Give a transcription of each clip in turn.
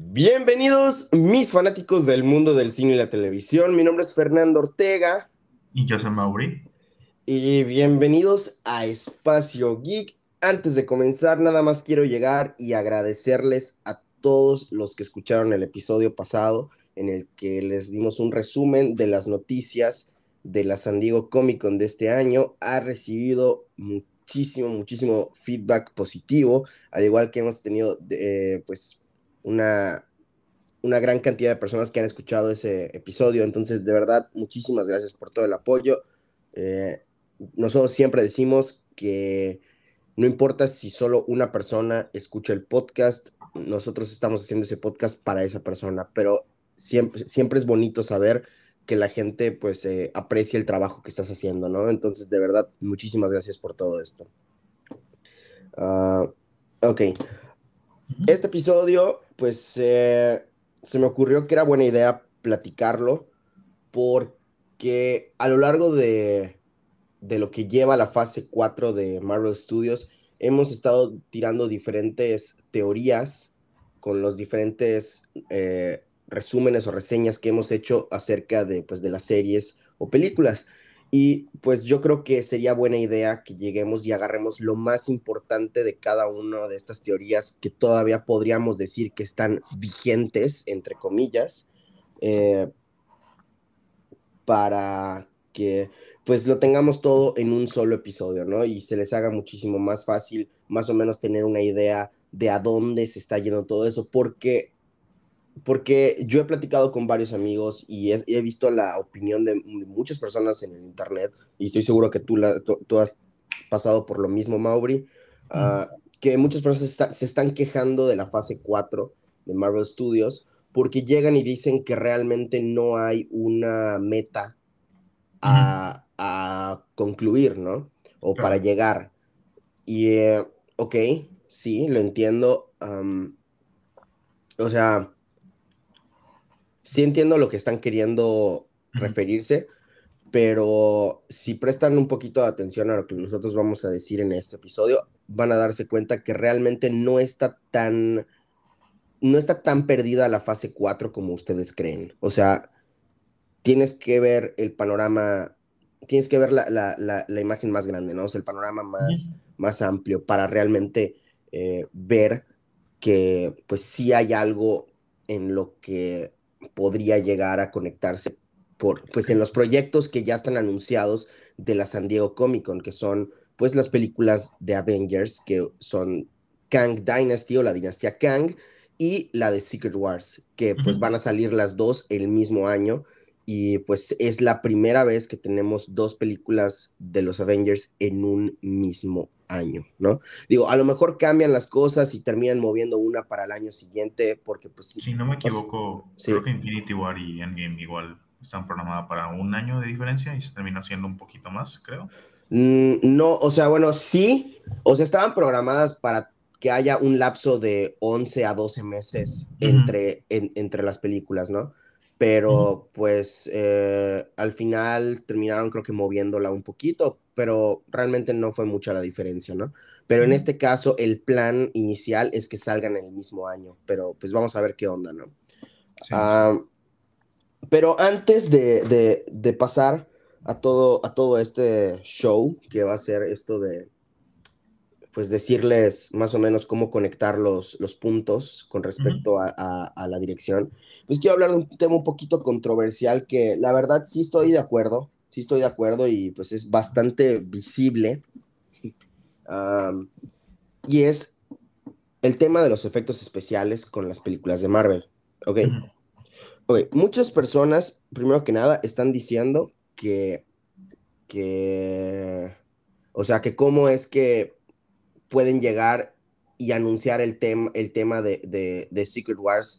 Bienvenidos, mis fanáticos del mundo del cine y la televisión. Mi nombre es Fernando Ortega. Y yo soy Mauri. Y bienvenidos a Espacio Geek. Antes de comenzar, nada más quiero llegar y agradecerles a todos los que escucharon el episodio pasado, en el que les dimos un resumen de las noticias de la San Diego Comic Con de este año. Ha recibido muchísimo, muchísimo feedback positivo, al igual que hemos tenido, eh, pues, una, una gran cantidad de personas que han escuchado ese episodio. Entonces, de verdad, muchísimas gracias por todo el apoyo. Eh, nosotros siempre decimos que no importa si solo una persona escucha el podcast, nosotros estamos haciendo ese podcast para esa persona, pero siempre, siempre es bonito saber que la gente pues eh, aprecia el trabajo que estás haciendo, ¿no? Entonces, de verdad, muchísimas gracias por todo esto. Uh, ok. Este episodio, pues, eh, se me ocurrió que era buena idea platicarlo porque a lo largo de, de lo que lleva la fase 4 de Marvel Studios, hemos estado tirando diferentes teorías con los diferentes eh, resúmenes o reseñas que hemos hecho acerca de, pues, de las series o películas. Y pues yo creo que sería buena idea que lleguemos y agarremos lo más importante de cada una de estas teorías que todavía podríamos decir que están vigentes, entre comillas, eh, para que pues lo tengamos todo en un solo episodio, ¿no? Y se les haga muchísimo más fácil más o menos tener una idea de a dónde se está yendo todo eso, porque porque yo he platicado con varios amigos y he, visto la opinión de muchas personas en el internet, y estoy seguro que tú, la, tú, has pasado por lo mismo, Mauri, ah, que muchas personas se están quejando de la fase 4 de Marvel Studios porque llegan y dicen que realmente no hay una meta a, a concluir, ¿no? O para llegar. Y, eh, ok, sí, lo entiendo. o sea, sí entiendo lo que están queriendo referirse, pero si prestan un poquito de atención a lo que nosotros vamos a decir en este episodio, van a darse cuenta que realmente no está tan no está tan perdida la fase 4 como ustedes creen. O sea, tienes que ver el panorama, tienes que ver la, imagen más grande, ¿no? O sea, el panorama más, más amplio para realmente eh, ver que pues sí hay algo en lo que podría llegar a conectarse por, pues en los proyectos que ya están anunciados de la San Diego Comic Con, que son pues las películas de Avengers, que son Kang Dynasty o la dinastía Kang, y la de Secret Wars, que pues van a salir las dos el mismo año, y pues es la primera vez que tenemos dos películas de los Avengers en un mismo año, ¿no? Digo, a lo mejor cambian las cosas y terminan moviendo una para el año siguiente, porque pues... Si no me equivoco, creo que Infinity War y Endgame igual están programadas para un año de diferencia y se terminó haciendo un poquito más, creo. Mm, no, o sea, bueno, sí, o sea, estaban programadas para que haya un lapso de 11 a 12 meses entre, entre las películas, ¿no? Pero pues eh, al final terminaron creo que moviéndola un poquito, pero realmente no fue mucha la diferencia, ¿no? Pero en este caso el plan inicial es que salgan en el mismo año, pero pues vamos a ver qué onda, ¿no? Ah, pero antes de, de, pasar a todo, a todo este show que va a ser esto de, pues decirles más o menos cómo conectar los, los puntos con respecto a, a, la dirección, pues quiero hablar de un tema un poquito controversial que la verdad sí estoy de acuerdo, sí estoy de acuerdo y pues es bastante visible. y es el tema de los efectos especiales con las películas de Marvel. Ok. Ok, muchas personas, primero que nada, están diciendo que, que, o sea, que cómo es que pueden llegar y anunciar el, tema el tema de, de, Secret Wars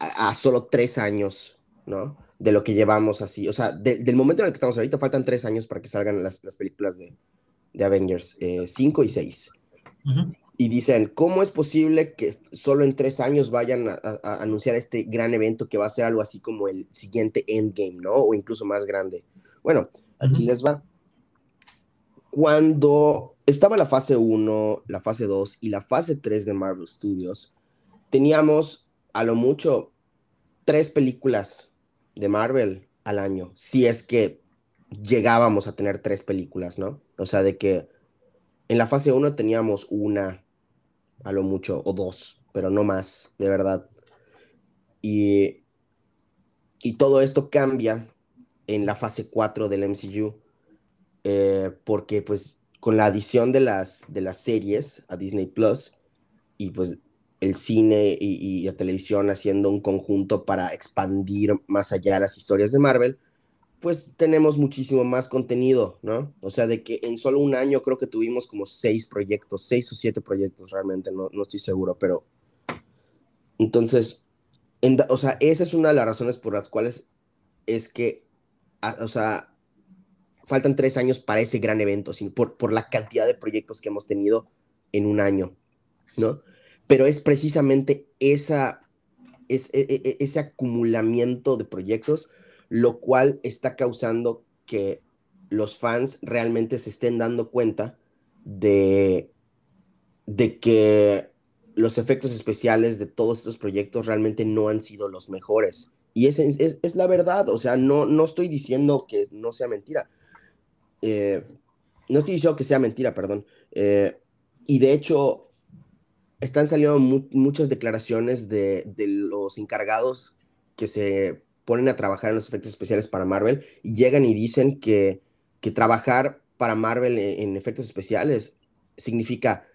a, solo tres años, ¿no? de lo que llevamos así. O sea, del momento en el que estamos ahorita, faltan tres años para que salgan las, las películas de, de Avengers, eh, cinco y seis. Y dicen, ¿cómo es posible que solo en tres años vayan a, anunciar este gran evento que va a ser algo así como el siguiente Endgame, ¿no? O incluso más grande. Bueno, aquí les va. Cuando estaba la fase 1, la fase 2 y la fase 3 de Marvel Studios, teníamos a lo mucho tres películas de Marvel al año, si es que llegábamos a tener tres películas, ¿no? O sea, de que en la fase 1 teníamos una, a lo mucho, o dos, pero no más, de verdad. Y, y todo esto cambia en la fase 4 del MCU, eh, porque pues con la adición de las, de las series a Disney Plus y pues el cine y, la televisión haciendo un conjunto para expandir más allá las historias de Marvel, pues tenemos muchísimo más contenido, ¿no? O sea, de que en solo un año creo que tuvimos como seis proyectos, seis o siete proyectos realmente, no, no estoy seguro, pero entonces, o sea, esa es una de las razones por las cuales es que, o sea, faltan tres años para ese gran evento, por, por la cantidad de proyectos que hemos tenido en un año, ¿no? Pero es precisamente esa, es, e, e, e, ese acumulamiento de proyectos lo cual está causando que los fans realmente se estén dando cuenta de, de que los efectos especiales de todos estos proyectos realmente no han sido los mejores. Y es, es, la verdad, o sea, no, no estoy diciendo que no sea mentira. Eh, no estoy diciendo que sea mentira, perdón. Eh, y de hecho, están saliendo muchas declaraciones de, de, los encargados que se ponen a trabajar en los efectos especiales para Marvel y llegan y dicen que, que trabajar para Marvel en, efectos especiales significa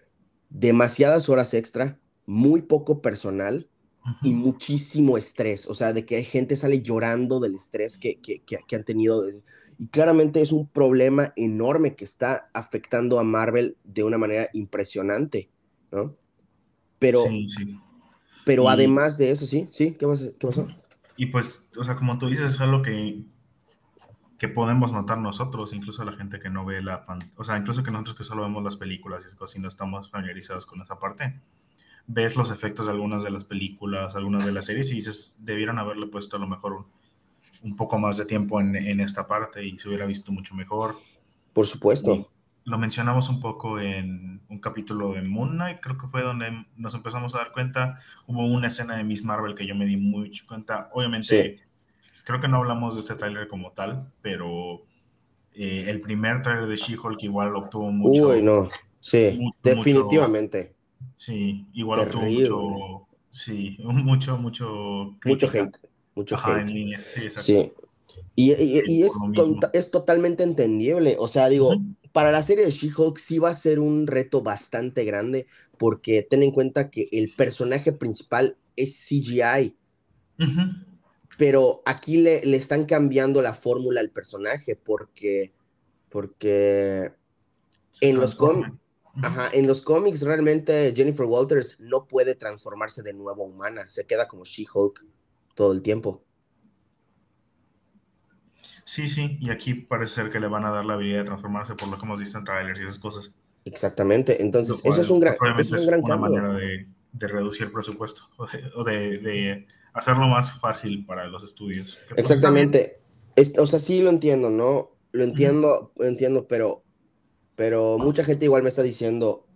demasiadas horas extra, muy poco personal y muchísimo estrés. O sea, de que hay gente sale llorando del estrés que, que, que han tenido. Y claramente es un problema enorme que está afectando a Marvel de una manera impresionante, ¿no? Pero, pero además de eso, sí, sí, ¿qué, pasó? Y pues, o sea, como tú dices, es algo que, que podemos notar nosotros, incluso la gente que no ve la pantalla, o sea, incluso que nosotros que solo vemos las películas y cosas y no estamos familiarizados con esa parte, ves los efectos de algunas de las películas, algunas de las series y dices, debieron haberle puesto a lo mejor un, un poco más de tiempo en, en, esta parte y se hubiera visto mucho mejor. Por supuesto. Lo mencionamos un poco en un capítulo de Moon Knight, creo que fue donde nos empezamos a dar cuenta. Hubo una escena de Miss Marvel que yo me di mucho cuenta. Obviamente, creo que no hablamos de este tráiler como tal, pero eh, el primer tráiler de She-Hulk igual obtuvo mucho. Uy, no. Sí, definitivamente. sí, igual obtuvo mucho. Sí, mucho, mucho. Mucho hate mucho Sí, Y, es, es, totalmente entendible. O sea, digo, para la serie de She-Hulk sí va a ser un reto bastante grande porque ten en cuenta que el personaje principal es CGI. Pero aquí le, le, están cambiando la fórmula al personaje porque, porque en los, en los cómics realmente Jennifer Walters no puede transformarse de nuevo humana, se queda como She-Hulk todo el tiempo. Sí, sí, y aquí parece ser que le van a dar la habilidad de transformarse por lo que hemos visto en trailers y esas cosas. Exactamente, entonces eso es un gran, es un gran una manera de, reducir el presupuesto o de, hacerlo más fácil para los estudios. Exactamente, o sea, sí lo entiendo, ¿no? Lo entiendo, lo entiendo, pero, pero mucha gente igual me está diciendo,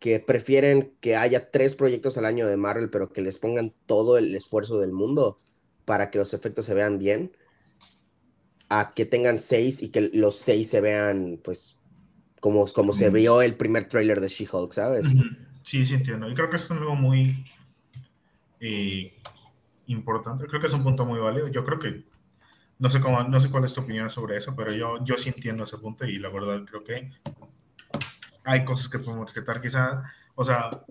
que prefieren que haya tres proyectos al año de Marvel, pero que les pongan todo el esfuerzo del mundo para que los efectos se vean bien, a que tengan seis y que los seis se vean, pues, como, como se vio el primer trailer de She-Hulk, ¿sabes? Sí, sí entiendo. Y creo que es algo muy eh, importante. Creo que es un punto muy válido. Yo creo que, no sé, cómo, no sé cuál es tu opinión sobre eso, pero yo, yo sí entiendo ese punto y la verdad creo que hay cosas que podemos rescatar. Quizá, o sea,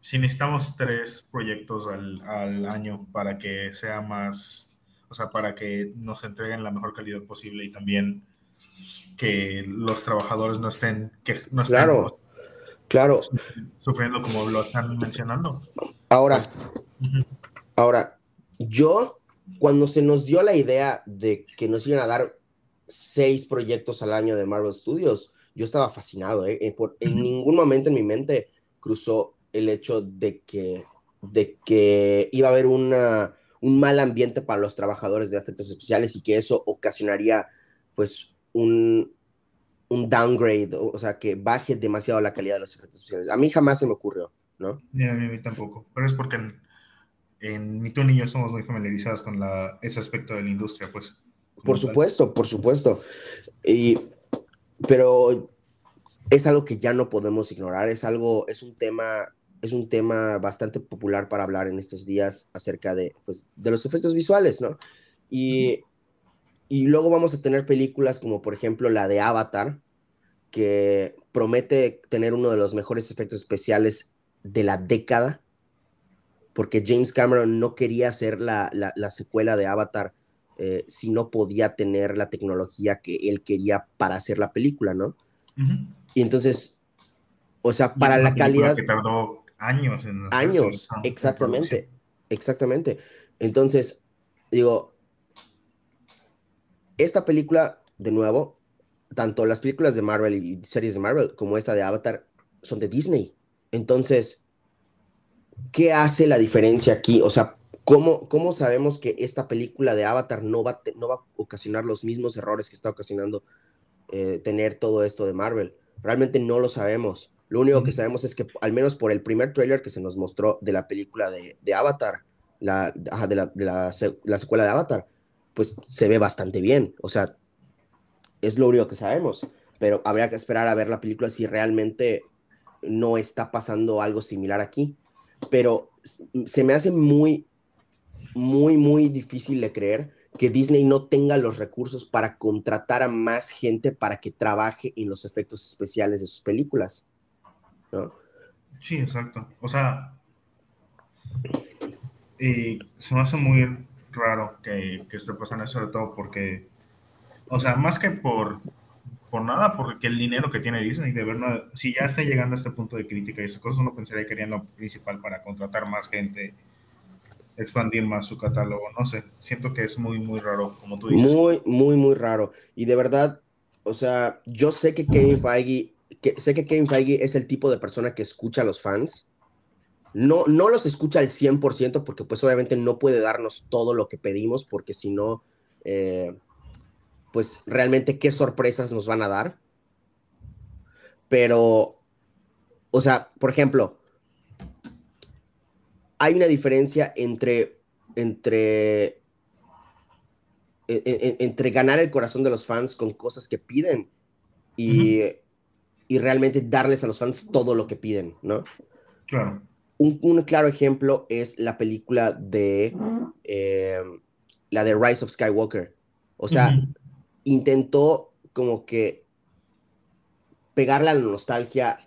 si necesitamos tres proyectos al, al, año para que sea más, o sea, para que nos entreguen la mejor calidad posible y también que los trabajadores no estén, que no estén claro, claro. sufriendo como lo están mencionando. Ahora, pues, ahora, yo, cuando se nos dio la idea de que nos iban a dar seis proyectos al año de Marvel Studios, yo estaba fascinado, ¿eh? eh en ningún momento en mi mente cruzó el hecho de que, de que iba a haber una, un mal ambiente para los trabajadores de efectos especiales y que eso ocasionaría pues un, un downgrade, o, sea, que baje demasiado la calidad de los efectos especiales. A mí jamás se me ocurrió, ¿no? Ni a mí tampoco, pero es porque ni tú ni yo somos muy familiarizados con la, ese aspecto de la industria, pues. Por supuesto, por supuesto. Y, pero es algo que ya no podemos ignorar, es algo, es un tema, es un tema bastante popular para hablar en estos días acerca de, pues, de los efectos visuales, ¿no? Y, y luego vamos a tener películas como por ejemplo la de Avatar, que promete tener uno de los mejores efectos especiales de la década, porque James Cameron no quería hacer la, la, secuela de Avatar eh, si no podía tener la tecnología que él quería para hacer la película, ¿no? Y entonces, o sea, para la calidad... Que tardó años en... Años, exactamente, exactamente. Entonces, digo, esta película, de nuevo, tanto las películas de Marvel y series de Marvel como esta de Avatar son de Disney. Entonces, ¿qué hace la diferencia aquí? O sea, ¿cómo, cómo sabemos que esta película de Avatar no va, no va a ocasionar los mismos errores que está ocasionando eh, tener todo esto de Marvel? Realmente no lo sabemos. Lo único que sabemos es que, al menos por el primer trailer que se nos mostró de la película de, Avatar, la, de, la, de la, la secuela de Avatar, pues se ve bastante bien. O sea, es lo único que sabemos, pero habría que esperar a ver la película si realmente no está pasando algo similar aquí. Pero se me hace muy, muy, muy difícil de creer que Disney no tenga los recursos para contratar a más gente para que trabaje en los efectos especiales de sus películas. ¿No? Sí, exacto. O sea, y se me hace muy raro que, que esté pasando eso, sobre todo porque o sea, más que por, por nada, porque el dinero que tiene Disney, de verdad, si ya está llegando a este punto de crítica y esas cosas, uno pensaría que querían lo principal para contratar más gente, expandir más su catálogo. No sé, siento que es muy, muy raro, como tú dices. Muy, muy, muy raro. Y de verdad, o sea, yo sé que Kevin Feige, que, sé que Kevin Feige es el tipo de persona que escucha a los fans. No, no los escucha al 100% porque pues obviamente no puede darnos todo lo que pedimos porque si no, eh, pues realmente qué sorpresas nos van a dar. Pero, o sea, por ejemplo, hay una diferencia entre, entre, e, e, e, entre ganar el corazón de los fans con cosas que piden y, y, realmente darles a los fans todo lo que piden, ¿no? Claro. Un, claro ejemplo es la película de eh, la de Rise of Skywalker. O sea, intentó como que pegarle a la nostalgia,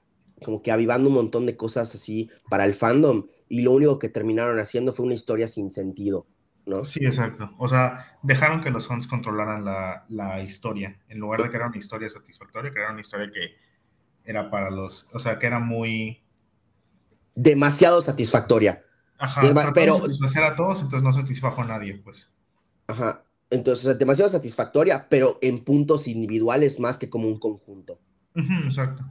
como que avivando un montón de cosas así para el fandom, y lo único que terminaron haciendo fue una historia sin sentido, ¿no? Sí, exacto. O sea, dejaron que los fans controlaran la, la historia, en lugar de crear una historia satisfactoria, crearon una historia que era para los, o sea, que era muy... Demasiado satisfactoria. Ajá, pero... satisfacer a todos, entonces no satisfajo a nadie, pues. Ajá, entonces, demasiado satisfactoria, pero en puntos individuales más que como un conjunto. exacto.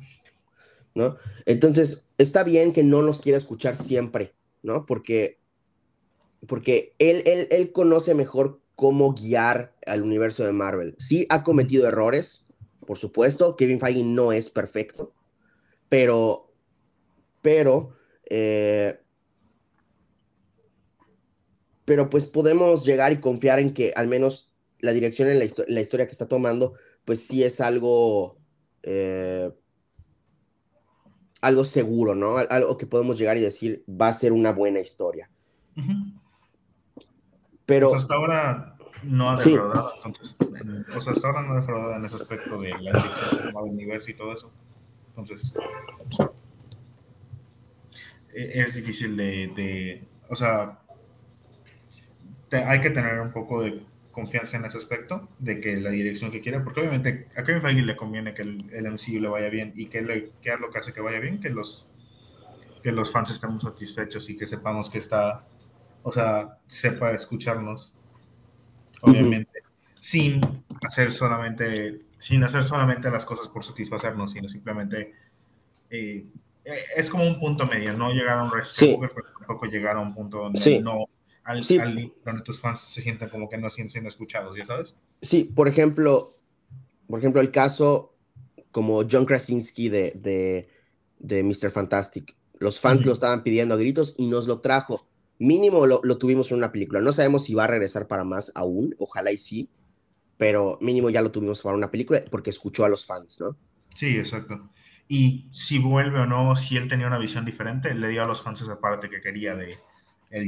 ¿No? Entonces, está bien que no nos quiera escuchar siempre, ¿no? Porque, porque él, él, él conoce mejor cómo guiar al universo de Marvel. Sí, ha cometido errores, por supuesto. Kevin Feige no es perfecto, pero, pero, eh, pero pues podemos llegar y confiar en que al menos la dirección en la, historia que está tomando, pues sí es algo, eh, algo seguro, ¿no? Algo que podemos llegar y decir va a ser una buena historia. Pero... Pues hasta ahora no ha defraudado, entonces, o sea, hasta ahora no ha defraudado en ese aspecto de la dirección del universo y todo eso. Entonces, e-, es difícil de, de o sea, hay que tener un poco de confianza en ese aspecto, de que la dirección que quiere, porque obviamente a Kevin Feige le conviene que el, el MCU le vaya bien y que, le, que lo que hace que vaya bien, que los, que los fans estemos satisfechos y que sepamos que está, o sea, sepa escucharnos, obviamente, sin hacer solamente, sin hacer solamente las cosas por satisfacernos, sino simplemente eh, eh, es como un punto medio, no llegar a un resto, pero tampoco llegar a un punto donde no al, sí. donde tus fans se sientan como que no sienten escuchados, ¿ya sabes? Sí, por ejemplo, por ejemplo, el caso como John Krasinski de, de, de Mr. Fantastic. Los fans lo estaban pidiendo a gritos y nos lo trajo. Mínimo lo, lo, tuvimos en una película. No sabemos si va a regresar para más aún, ojalá y sí, pero mínimo ya lo tuvimos para una película porque escuchó a los fans, ¿no? Sí, exacto. Y si vuelve o no, si él tenía una visión diferente, le dio a los fans esa parte que quería de el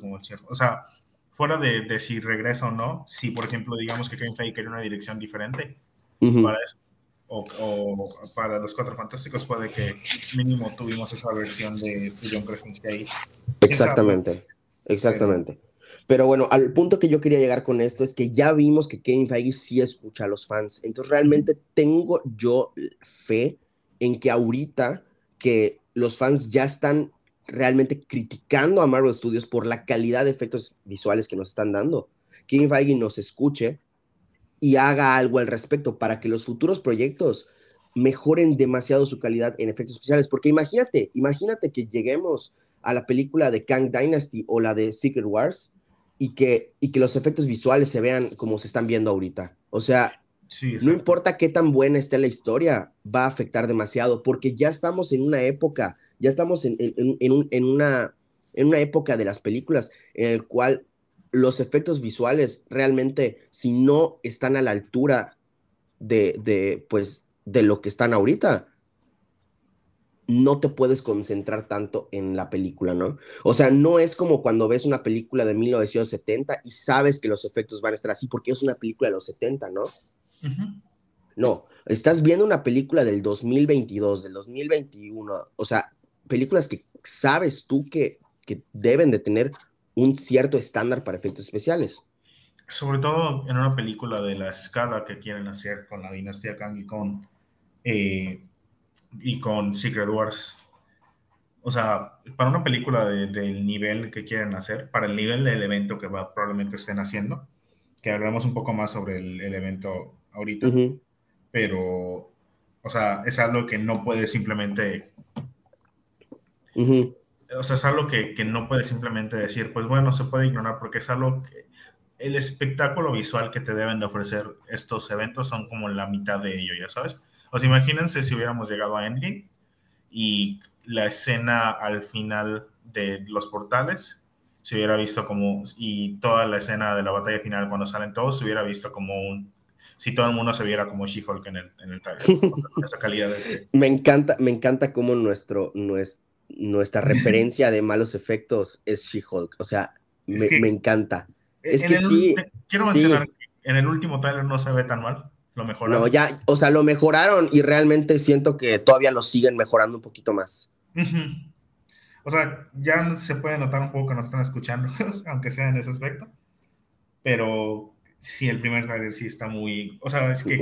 como el chef. O sea, fuera de, de, si regresa o no, si por ejemplo digamos que Kevin Feige quería una dirección diferente para eso, o, para los Cuatro Fantásticos, puede que mínimo tuvimos esa versión de John Krasinski ahí. Exactamente, exactamente. Pero bueno, al punto que yo quería llegar con esto es que ya vimos que Kevin Feige sí escucha a los fans. Entonces realmente tengo yo fe en que ahorita que los fans ya están realmente criticando a Marvel Studios por la calidad de efectos visuales que nos están dando, Kevin Feige nos escuche y haga algo al respecto para que los futuros proyectos mejoren demasiado su calidad en efectos especiales. Porque imagínate, imagínate que lleguemos a la película de Kang Dynasty o la de Secret Wars y que, y que los efectos visuales se vean como se están viendo ahorita. O sea, no importa qué tan buena esté la historia, va a afectar demasiado porque ya estamos en una época, ya estamos en, en, una, en una época de las películas en el cual los efectos visuales realmente, si no están a la altura de, de, pues, de lo que están ahorita, no te puedes concentrar tanto en la película, ¿no? O sea, no es como cuando ves una película de 1970 y sabes que los efectos van a estar así porque es una película de los 70, ¿no? No, estás viendo una película del 2022, del 2021, o sea, películas que sabes tú que, que deben de tener un cierto estándar para efectos especiales. Sobre todo en una película de la escala que quieren hacer con la dinastía Kang y con eh, y con Secret Wars. O sea, para una película del nivel que quieren hacer, para el nivel del evento que va, probablemente estén haciendo, que hablaremos un poco más sobre el, evento ahorita, pero, o sea, es algo que no puede simplemente... O sea, es algo que, que, no puede simplemente decir, pues bueno, se puede ignorar porque es algo que el espectáculo visual que te deben de ofrecer estos eventos son como la mitad de ello, ya sabes. O sea, imagínense si hubiéramos llegado a Endgame y la escena al final de los portales se hubiera visto como, y toda la escena de la batalla final cuando salen todos se hubiera visto como un, si todo el mundo se viera como She-Hulk en el, en el trailer, esa calidad de... Me encanta, me encanta cómo nuestro, nuestra referencia de malos efectos es She-Hulk, o sea, me, encanta. Es que sí. Quiero mencionar que en el último trailer no se ve tan mal. Lo mejoraron. No, ya, o sea, lo mejoraron y realmente siento que todavía lo siguen mejorando un poquito más. O sea, ya se puede notar un poco que nos están escuchando, aunque sea en ese aspecto. Pero sí, el primer trailer sí está muy. O sea, es que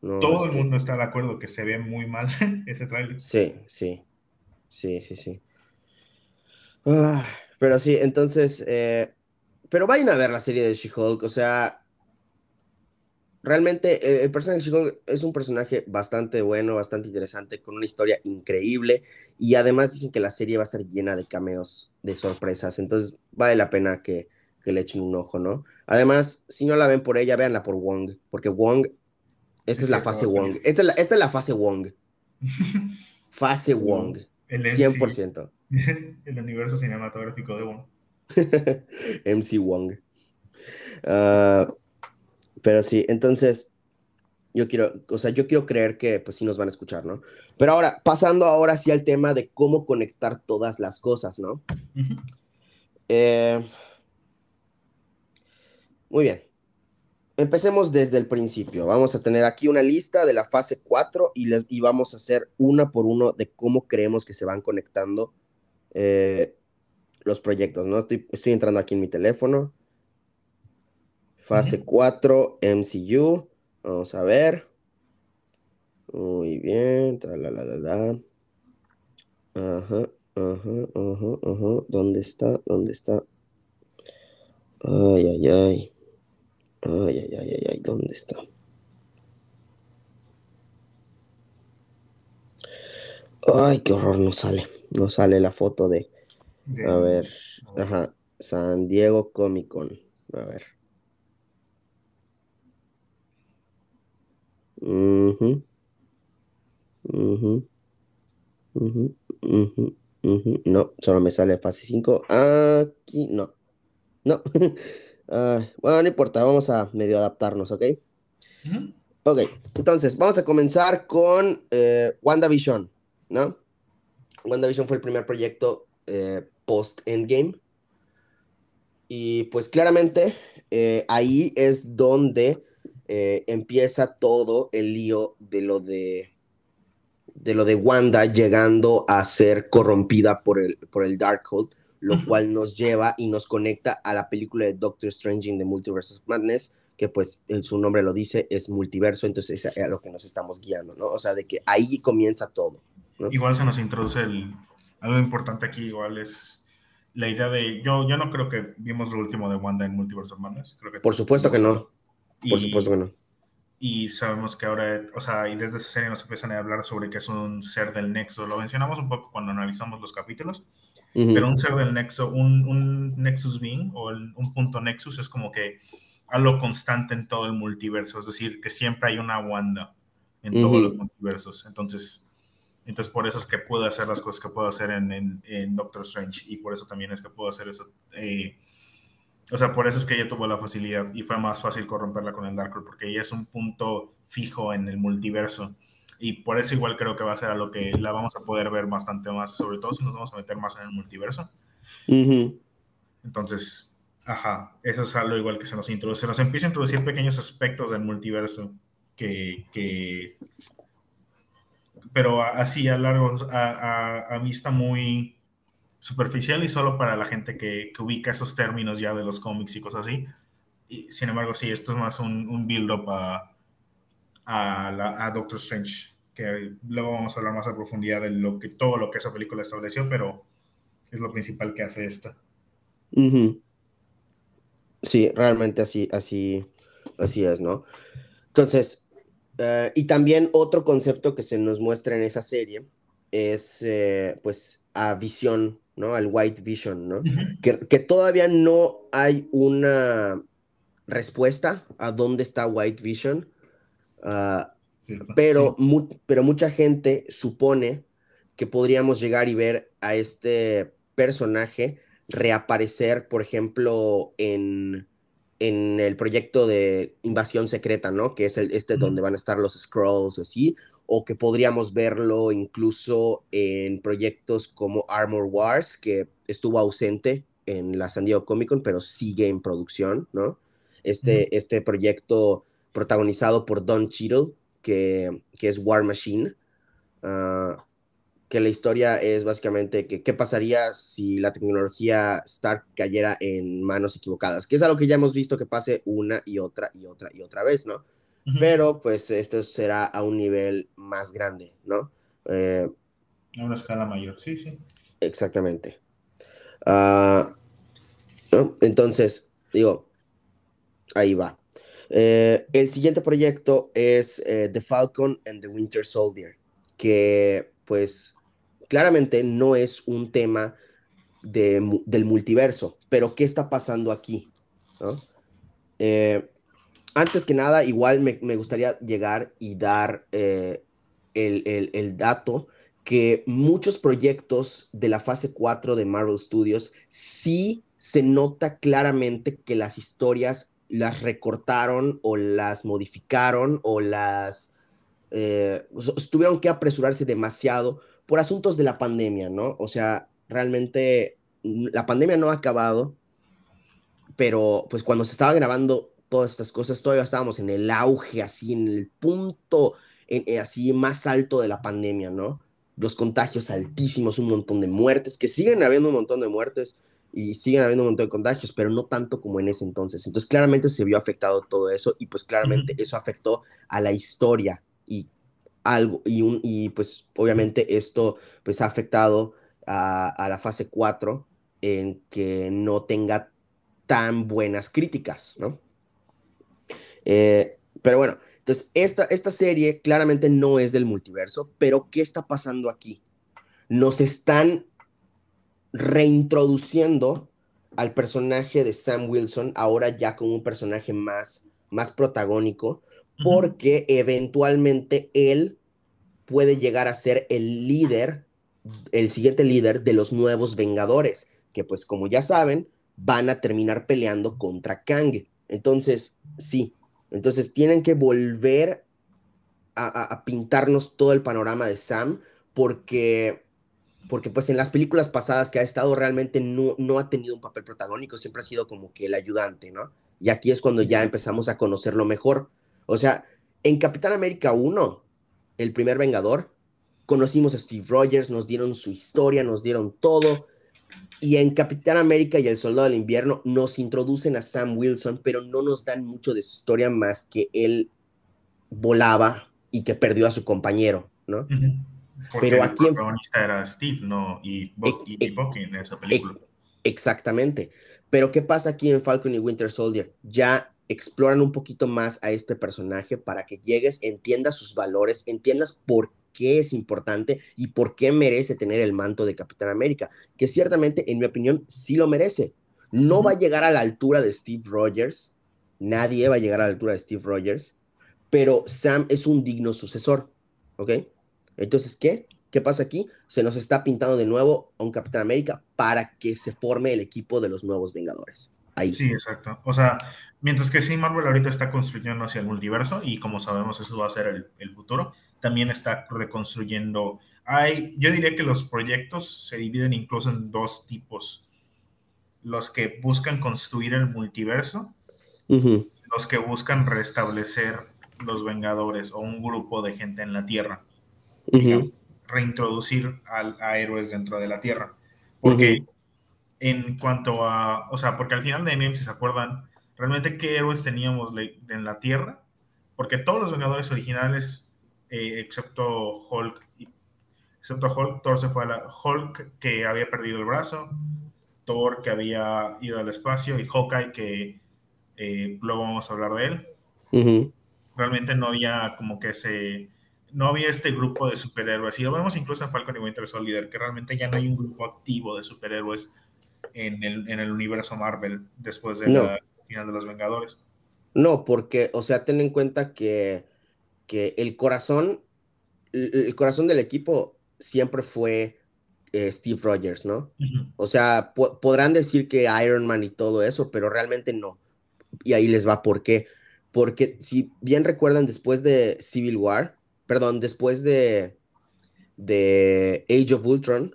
todo el mundo está de acuerdo que se ve muy mal ese trailer. Sí, sí. Sí, sí, sí. Ah, pero sí, entonces. Eh, pero vayan a ver la serie de She-Hulk, o sea, realmente eh, el personaje de She-Hulk es un personaje bastante bueno, bastante interesante, con una historia increíble y además dicen que la serie va a estar llena de cameos, de sorpresas, entonces vale la pena que, que le echen un ojo, ¿no? Además, si no la ven por ella, véanla por Wong, porque Wong, esta es, la fase Wong, esta es la, esta es la fase Wong. fase Wong, el 100%. el universo cinematográfico de Wong. MC Wong. Uh, pero sí, entonces yo quiero, o sea, yo quiero creer que pues sí nos van a escuchar, ¿no? Pero ahora, pasando ahora sí al tema de cómo conectar todas las cosas, ¿no? Eh, muy bien. Empecemos desde el principio. Vamos a tener aquí una lista de la fase 4 y, les, y vamos a hacer una por uno de cómo creemos que se van conectando eh, los proyectos, ¿no? Estoy, estoy entrando aquí en mi teléfono. Fase 4, MCU. Vamos a ver. Muy bien. Ajá, ajá, ajá, ajá. ¿Dónde está? ¿Dónde está? Ay, ay, ay. Ay, ay, ay, ay, ay. ¿Dónde está? Ay, qué horror, no sale. No sale la foto de. A ver. Ajá. San Diego Comic Con. A ver. No, solo me sale fase 5. Aquí no. No. Ah, bueno, no importa, vamos a medio adaptarnos, ¿ok? Ok, entonces vamos a comenzar con eh, WandaVision, ¿no? WandaVision fue el primer proyecto eh, post-Endgame. Y pues claramente eh, ahí es donde empieza todo el lío de lo de de lo de Wanda llegando a ser corrompida por el, por el Darkhold, lo cual nos lleva y nos conecta a la película de Doctor Strange in the Multiverse of Madness, que pues en su nombre lo dice, es multiverso, entonces es a lo que nos estamos guiando, ¿no? O sea, de que ahí comienza todo. Igual se nos introduce el, algo importante aquí, igual es la idea de, yo, yo no creo que vimos lo último de Wanda en Multiverse of Madness. Creo que Por supuesto que no. Por supuesto que no y sabemos que ahora, o sea, y desde esa serie nos empiezan a hablar sobre que es un ser del nexo. Lo mencionamos un poco cuando analizamos los capítulos, pero un ser del nexo, un, un nexus being o un punto nexus es como que algo constante en todo el multiverso, es decir, que siempre hay una Wanda en todos los multiversos. Entonces, entonces, por eso es que puedo hacer las cosas que puedo hacer en, en, en Doctor Strange y por eso también es que puedo hacer eso. Eh, o sea, por eso es que ella tuvo la facilidad y fue más fácil corromperla con el Darkhold, porque ella es un punto fijo en el multiverso. Y por eso igual creo que va a ser a lo que la vamos a poder ver bastante más, sobre todo si nos vamos a meter más en el multiverso. Entonces, ajá, eso es algo igual que se nos introduce. Se nos empieza a introducir pequeños aspectos del multiverso que, que pero así a largo, a, a, a vista muy, superficial y solo para la gente que, ubica esos términos ya de los cómics y cosas así. Y, sin embargo, sí, esto es más un, un build-up a, a, Doctor Strange, que luego vamos a hablar más a profundidad de lo que, todo lo que esa película estableció, pero es lo principal que hace esta. Sí, realmente así, así, así es, ¿no? Entonces, eh, y también otro concepto que se nos muestra en esa serie es, eh, pues, a visión ¿no? Al White Vision, ¿no? que, todavía no hay una respuesta a dónde está White Vision, pero, pero mucha gente supone que podríamos llegar y ver a este personaje reaparecer, por ejemplo, en, en el proyecto de Invasión Secreta, ¿no? Que es el, este donde van a estar los Scrolls, así, o que podríamos verlo incluso en proyectos como Armor Wars, que estuvo ausente en la San Diego Comic Con, pero sigue en producción, ¿no? Este, este proyecto protagonizado por Don Cheadle, que, que es War Machine, ah, que la historia es básicamente que qué pasaría si la tecnología Stark cayera en manos equivocadas, que es algo que ya hemos visto que pase una y otra y otra y otra vez, ¿no? pero pues esto será a un nivel más grande, ¿no? Eh, a una escala mayor, sí, sí. Exactamente. Ah, Entonces, digo, ahí va. Eh, el siguiente proyecto es eh, The Falcon and the Winter Soldier, que pues claramente no es un tema del multiverso, pero ¿qué está pasando aquí? ¿no? antes que nada, igual me, gustaría llegar y dar eh, el, dato que muchos proyectos de la fase 4 de Marvel Studios sí se nota claramente que las historias las recortaron o las modificaron o las eh, tuvieron que apresurarse demasiado por asuntos de la pandemia, ¿no? O sea, realmente mm, la pandemia no ha acabado, pero pues cuando se estaba grabando todas estas cosas, todavía estábamos en el auge, así en el punto eh, así más alto de la pandemia, ¿no? Los contagios altísimos, un montón de muertes, que siguen habiendo un montón de muertes y siguen habiendo un montón de contagios, pero no tanto como en ese entonces. Entonces, claramente se vio afectado todo eso y pues claramente eso afectó a la historia y algo, y, un, y pues obviamente esto pues ha afectado a, a la fase 4 en que no tenga tan buenas críticas, ¿no? Eh, pero bueno, entonces esta, esta serie claramente no es del multiverso, pero ¿qué está pasando aquí? Nos están reintroduciendo al personaje de Sam Wilson, ahora ya como un personaje más, más protagónico, porque eventualmente él puede llegar a ser el líder el siguiente líder de los nuevos Vengadores, que pues como ya saben, van a terminar peleando contra Kang. Entonces, sí, entonces tienen que volver a, pintarnos todo el panorama de Sam, porque, porque pues en las películas pasadas que ha estado realmente no, no ha tenido un papel protagónico, siempre ha sido como que el ayudante, ¿no? Y aquí es cuando ya empezamos a conocerlo mejor. O sea, en Capitán América 1, el primer Vengador, conocimos a Steve Rogers, nos dieron su historia, nos dieron todo. Y en Capitán América y el Soldado del Invierno nos introducen a Sam Wilson, pero no nos dan mucho de su historia más que él volaba y que perdió a su compañero, ¿no? Pero aquí el protagonista era Steve, ¿no? Y, Bucky en esa película. Exactamente. Pero ¿qué pasa aquí en Falcon y Winter Soldier? Ya exploran un poquito más a este personaje para que llegues, entiendas sus valores, entiendas por qué es importante y por qué merece tener el manto de Capitán América, que ciertamente, en mi opinión, sí lo merece. No va a llegar a la altura de Steve Rogers, nadie va a llegar a la altura de Steve Rogers, pero Sam es un digno sucesor, ¿ok? Entonces, ¿qué? ¿Qué pasa aquí? Se nos está pintando de nuevo a un Capitán América para que se forme el equipo de los nuevos Vengadores. Ahí. Sí, exacto. O sea, mientras que sí, Marvel ahorita está construyendo hacia el multiverso y como sabemos eso va a ser el, el futuro, también está reconstruyendo. Hay, yo diría que los proyectos se dividen incluso en dos tipos. Los que buscan construir el multiverso, los que buscan restablecer los Vengadores o un grupo de gente en la Tierra. Reintroducir a, héroes dentro de la Tierra. Porque en cuanto a, o sea, porque al final de Endgame, si se acuerdan, realmente qué héroes teníamos en la Tierra, porque todos los Vengadores originales eh, excepto Hulk. Excepto Hulk, Thor se fue a la Hulk que había perdido el brazo, Thor que había ido al espacio y Hawkeye que eh, luego vamos a hablar de él. Realmente no había como que ese no había este grupo de superhéroes. Y lo vemos incluso en Falcon y Winter Soldier, que realmente ya no hay un grupo activo de superhéroes en el, en el universo Marvel después del final de los Vengadores. No, porque, o sea, ten en cuenta que que el corazón, el corazón del equipo siempre fue eh, Steve Rogers, ¿no? O sea, podrán decir que Iron Man y todo eso, pero realmente no. Y ahí les va por qué. Porque si bien recuerdan, después de Civil War, perdón, después de, de Age of Ultron,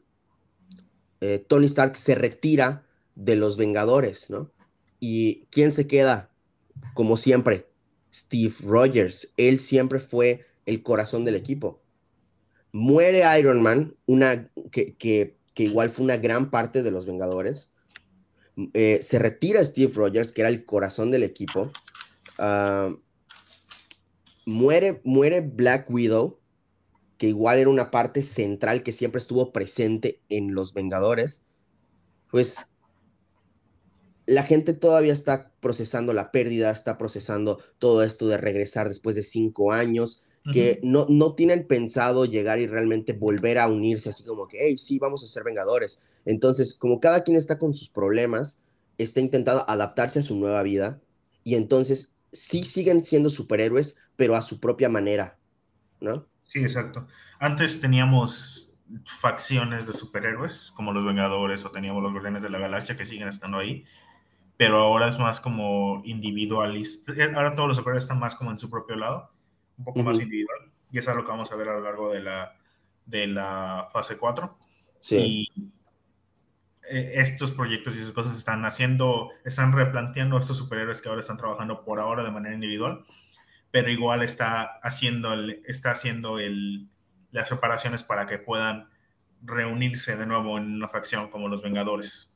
eh, Tony Stark se retira de los Vengadores, ¿no? ¿Y quién se queda? Como siempre, Steve Rogers. Él siempre fue el corazón del equipo. Muere Iron Man, una, que, igual fue una gran parte de los Vengadores. Eh, se retira Steve Rogers, que era el corazón del equipo. Ah, muere, muere Black Widow, que igual era una parte central que siempre estuvo presente en los Vengadores. Pues la gente todavía está procesando la pérdida, está procesando todo esto de regresar después de cinco años, que no, no tienen pensado llegar y realmente volver a unirse así como que, hey, sí, vamos a ser vengadores. Entonces, como cada quien está con sus problemas, está intentando adaptarse a su nueva vida y entonces sí siguen siendo superhéroes, pero a su propia manera, ¿no? Sí, exacto. Antes teníamos facciones de superhéroes, como los Vengadores o teníamos los Guardianes de la Galaxia que siguen estando ahí, pero ahora es más como individualista. Eh, ahora todos los superhéroes están más como en su propio lado, un poco más individual. Y eso es lo que vamos a ver a lo largo de la, de la fase 4. Sí. Y eh, estos proyectos y esas cosas están haciendo, están replanteando estos superhéroes que ahora están trabajando por ahora de manera individual, pero igual está haciendo, el, está haciendo el, las reparaciones para que puedan reunirse de nuevo en una facción como los Vengadores.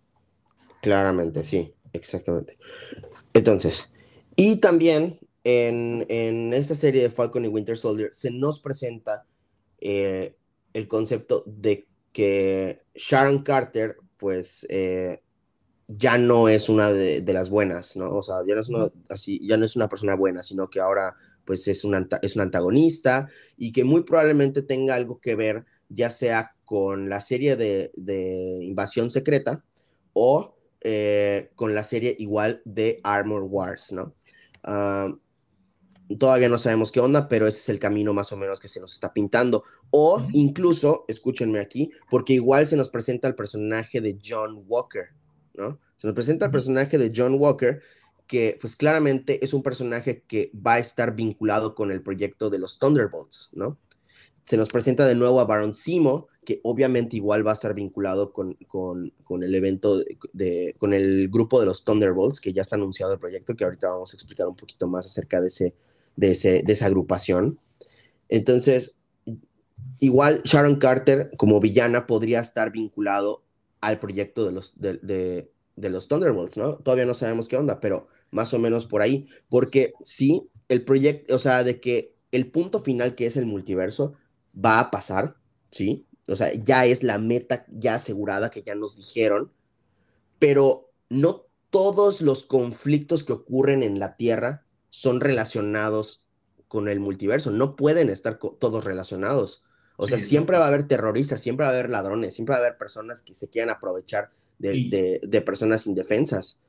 Claramente, sí. Exactamente. Entonces, y también en, en, esta serie de Falcon y Winter Soldier se nos presenta eh, el concepto de que Sharon Carter, pues, eh, ya no es una de, las buenas, ¿no? O sea, ya no es una, así, ya no es una persona buena, sino que ahora, pues, es un, es un antagonista y que muy probablemente tenga algo que ver, ya sea con la serie de, de Invasión Secreta o eh, con la serie igual de Armor Wars, ¿no? Ah, todavía no sabemos qué onda, pero ese es el camino más o menos que se nos está pintando. O incluso, escúchenme aquí, porque igual se nos presenta el personaje de John Walker, ¿no? Se nos presenta el personaje de John Walker, que pues claramente es un personaje que va a estar vinculado con el proyecto de los Thunderbolts, ¿no? Se nos presenta de nuevo a Baron Simo, que obviamente igual va a estar vinculado con, con, el evento, de, con el grupo de los Thunderbolts, que ya está anunciado el proyecto, que ahorita vamos a explicar un poquito más acerca de, ese, de, ese, de esa agrupación. Entonces, igual Sharon Carter como villana podría estar vinculado al proyecto de los, de, de, los Thunderbolts, ¿no? Todavía no sabemos qué onda, pero más o menos por ahí, porque sí, el proyecto, o sea, de que el punto final que es el multiverso va a pasar, ¿sí? O sea, ya es la meta ya asegurada que ya nos dijeron, pero no todos los conflictos que ocurren en la Tierra son relacionados con el multiverso, no pueden estar todos relacionados. O sea, siempre va a haber terroristas, siempre va a haber ladrones, siempre va a haber personas que se quieran aprovechar de, de, personas indefensas.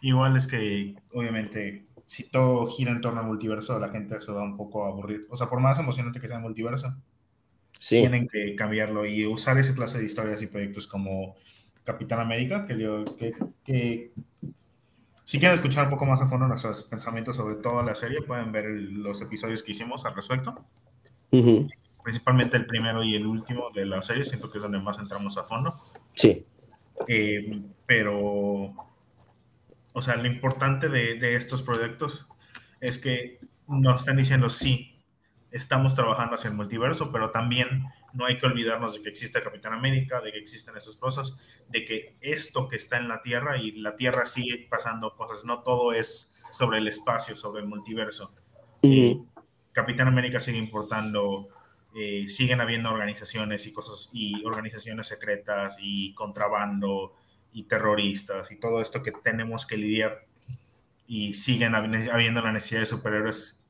Igual es que, obviamente, si todo gira en torno al multiverso, la gente se va un poco a aburrir. O sea, por más emocionante que sea el multiverso, tienen que cambiarlo y usar esa clase de historias y proyectos como Capitán América, que, que, si quieren escuchar un poco más a fondo nuestros pensamientos sobre toda la serie, pueden ver los episodios que hicimos al respecto. Principalmente el primero y el último de la serie, siento que es donde más entramos a fondo. Sí. Eh, pero, o sea, lo importante de, de estos proyectos es que nos están diciendo sí, estamos trabajando hacia el multiverso, pero también no hay que olvidarnos de que existe Capitán América, de que existen esas cosas, de que esto que está en la Tierra y la Tierra sigue pasando cosas, no todo es sobre el espacio, sobre el multiverso. Capitán América sigue importando, eh, siguen habiendo organizaciones y cosas, y organizaciones secretas y contrabando y terroristas y todo esto que tenemos que lidiar y siguen habiendo la necesidad de superhéroes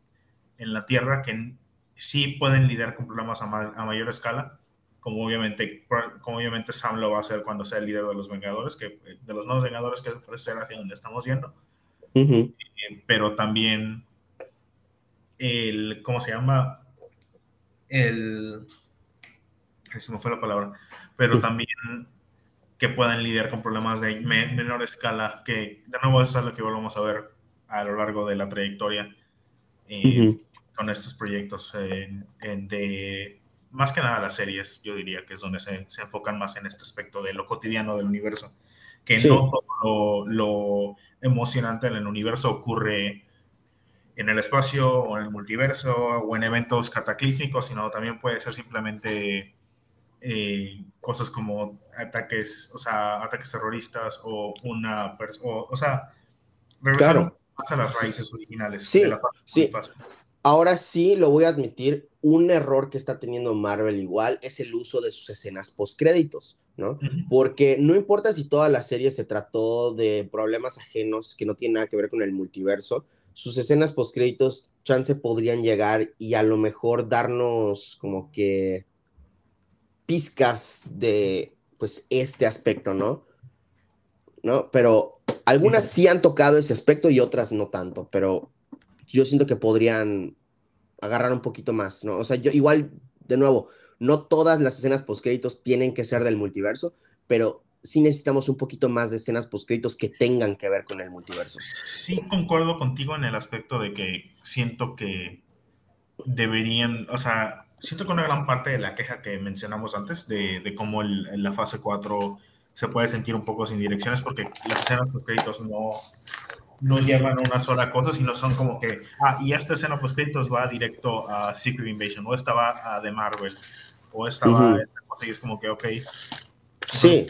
en la Tierra que sí pueden lidiar con problemas a, mayor escala, como obviamente, como obviamente Sam lo va a hacer cuando sea el líder de los Vengadores, que, de los nuevos Vengadores, que ser hacia donde estamos yendo. Eh, pero también el, ¿cómo se llama? El, se me fue la palabra, pero también que puedan lidiar con problemas de menor escala, que de nuevo eso es lo que volvemos a ver a lo largo de la trayectoria. Eh, con estos proyectos en, de más que nada las series, yo diría que es donde se, se, enfocan más en este aspecto de lo cotidiano del universo, que no todo lo, emocionante en el universo ocurre en el espacio o en el multiverso o en eventos cataclísmicos, sino también puede ser simplemente eh, cosas como ataques, o sea, ataques terroristas o una, o, o sea, regresar más a las raíces originales. Sí, de la sí. Ahora sí, lo voy a admitir, un error que está teniendo Marvel igual es el uso de sus escenas postcréditos, ¿no? Porque no importa si toda la serie se trató de problemas ajenos que no tienen nada que ver con el multiverso, sus escenas postcréditos chance podrían llegar y a lo mejor darnos como que pizcas de pues este aspecto, ¿no? ¿No? Pero algunas sí han tocado ese aspecto y otras no tanto, pero yo siento que podrían agarrar un poquito más, ¿no? O sea, yo igual, de nuevo, no todas las escenas postcréditos tienen que ser del multiverso, pero sí necesitamos un poquito más de escenas postcréditos que tengan que ver con el multiverso. Sí, concuerdo contigo en el aspecto de que siento que deberían, o sea, siento que una gran parte de la queja que mencionamos antes, de, de cómo el, la fase 4 se puede sentir un poco sin direcciones, porque las escenas postcréditos no, no llevan una sola cosa, sino son como que, ah, y esta escena post créditos va directo a Secret Invasion, o esta va a The Marvel, o esta va a esta cosa, y es como que, ok. sí,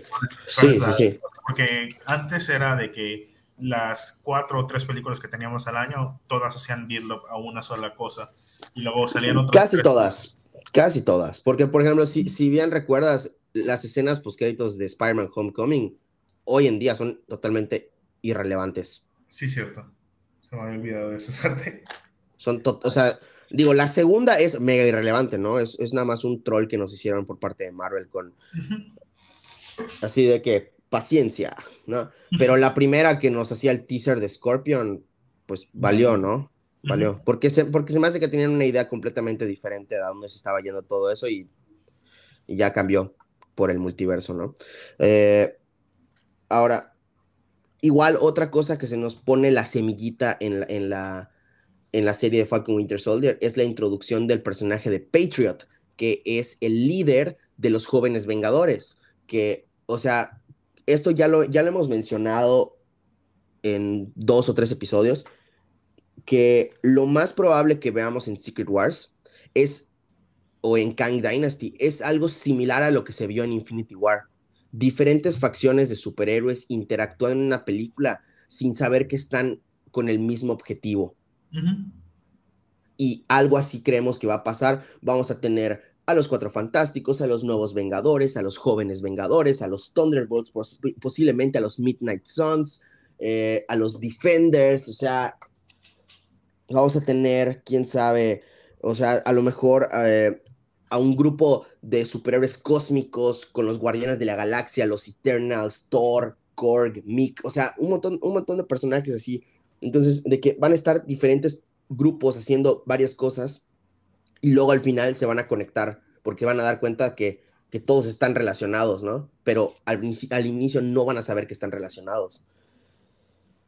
sí, sí, sí. Porque antes era de que las cuatro o tres películas que teníamos al año, todas hacían up a una sola cosa, y luego salían otras. Casi todas, casi todas, porque por ejemplo, si, si bien recuerdas, las escenas post créditos de Spider-Man Homecoming, hoy en día son totalmente irrelevantes. Sí, cierto. Se me había olvidado de esa parte. Son, o sea, digo, la segunda es mega irrelevante, ¿no? Es, es, nada más un troll que nos hicieron por parte de Marvel con... Así de que, paciencia, ¿no? Pero la primera que nos hacía el teaser de Scorpion, pues valió, ¿no? Valió. porque, se, porque se me hace que tenían una idea completamente diferente de dónde se estaba yendo todo eso y, y ya cambió por el multiverso, ¿no? Eh, ahora, igual otra cosa que se nos pone la semillita en la, en la, en la serie de Falcon Winter Soldier es la introducción del personaje de Patriot, que es el líder de los jóvenes Vengadores, que, o sea, esto ya lo, ya lo hemos mencionado en dos o tres episodios, que lo más probable que veamos en Secret Wars es, o en Kang Dynasty, es algo similar a lo que se vio en Infinity War. Diferentes facciones de superhéroes interactúan en una película sin saber que están con el mismo objetivo. Y algo así creemos que va a pasar. Vamos a tener a los Cuatro Fantásticos, a los Nuevos Vengadores, a los Jóvenes Vengadores, a los Thunderbolts, posiblemente a los Midnight Suns, eh, a los Defenders, o sea, vamos a tener, quién sabe, o sea, a lo mejor eh, a un grupo de superhéroes cósmicos con los Guardianes de la Galaxia, los Eternals, Thor, Korg, Mick, o sea, un montón, un montón de personajes así. Entonces, de que van a estar diferentes grupos haciendo varias cosas y luego al final se van a conectar porque van a dar cuenta que, que todos están relacionados, ¿no? Pero al, al, inicio no van a saber que están relacionados.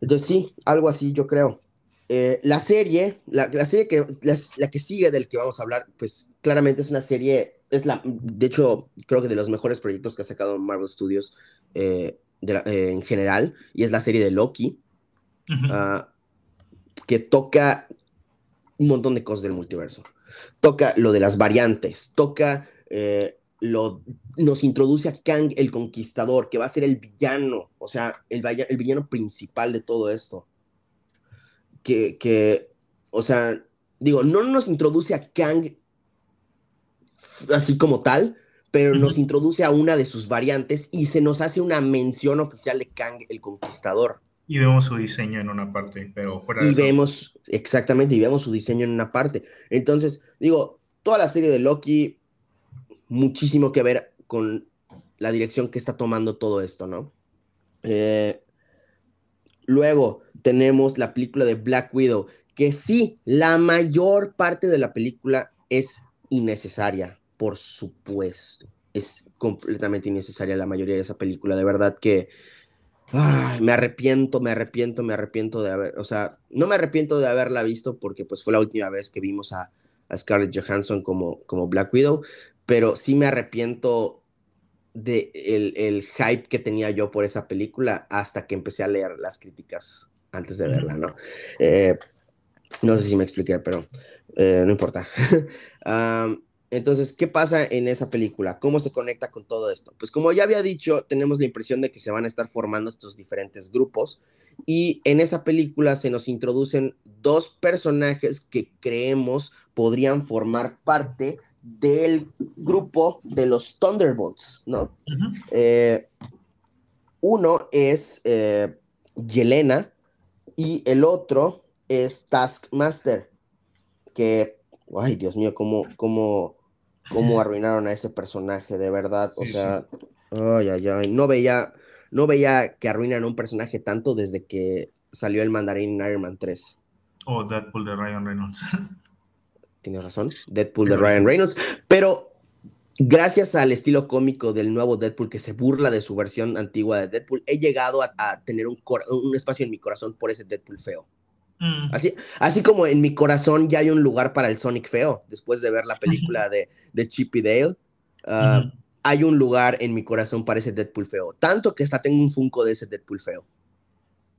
Entonces sí, algo así yo creo. Eh, la serie, la, la serie que, la, la, que sigue del que vamos a hablar, pues claramente es una serie, es la, de hecho, creo que de los mejores proyectos que ha sacado Marvel Studios eh, de la, eh, en general, y es la serie de Loki, uh -huh. uh, que toca un montón de cosas del multiverso toca lo de las variantes, toca, lo, nos introduce a Kang el Conquistador, que va a ser el villano, o sea, el, el villano principal de todo esto. Que, que, o sea, digo, no nos introduce a Kang así como tal, pero uh -huh. nos introduce a una de sus variantes y se nos hace una mención oficial de Kang el Conquistador. Y vemos su diseño en una parte, pero fuera Y de vemos, exactamente, y vemos su diseño en una parte. Entonces, digo, toda la serie de Loki, muchísimo que ver con la dirección que está tomando todo esto, ¿no? Eh, luego tenemos la película de Black Widow, que sí, la mayor parte de la película es innecesaria, por supuesto. Es completamente innecesaria la mayoría de esa película, de verdad que me arrepiento, me arrepiento, me arrepiento de haber, o sea, no me arrepiento de haberla visto porque pues fue la última vez que vimos a, a Scarlett Johansson como, como Black Widow, pero sí me arrepiento de el, el, hype que tenía yo por esa película hasta que empecé a leer las críticas antes de verla, ¿no? Eh, no sé si me expliqué, pero eh, no importa. um, entonces, ¿qué pasa en esa película? ¿Cómo se conecta con todo esto? Pues como ya había dicho, tenemos la impresión de que se van a estar formando estos diferentes grupos y en esa película se nos introducen dos personajes que creemos podrían formar parte del grupo de los Thunderbolts, ¿no? Uh -huh. eh, uno es eh, Yelena y el otro es Taskmaster, que, ay Dios mío, cómo, cómo, cómo arruinaron a ese personaje, de verdad, o sí, sea, sí. ay, ay, ay, no veía, no veía que arruinan un personaje tanto desde que salió el mandarín en Iron Man 3. O oh, Deadpool de Ryan Reynolds. Tienes razón, Deadpool de Ryan Reynolds, pero gracias al estilo cómico del nuevo Deadpool que se burla de su versión antigua de Deadpool, he llegado a, a tener un, un, espacio en mi corazón por ese Deadpool feo. Mm. Así, así como en mi corazón ya hay un lugar para el Sonic feo, después de ver la película de, de Chip y Dale, uh, -huh. hay un lugar en mi corazón para ese Deadpool feo, tanto que hasta tengo un Funko de ese Deadpool feo.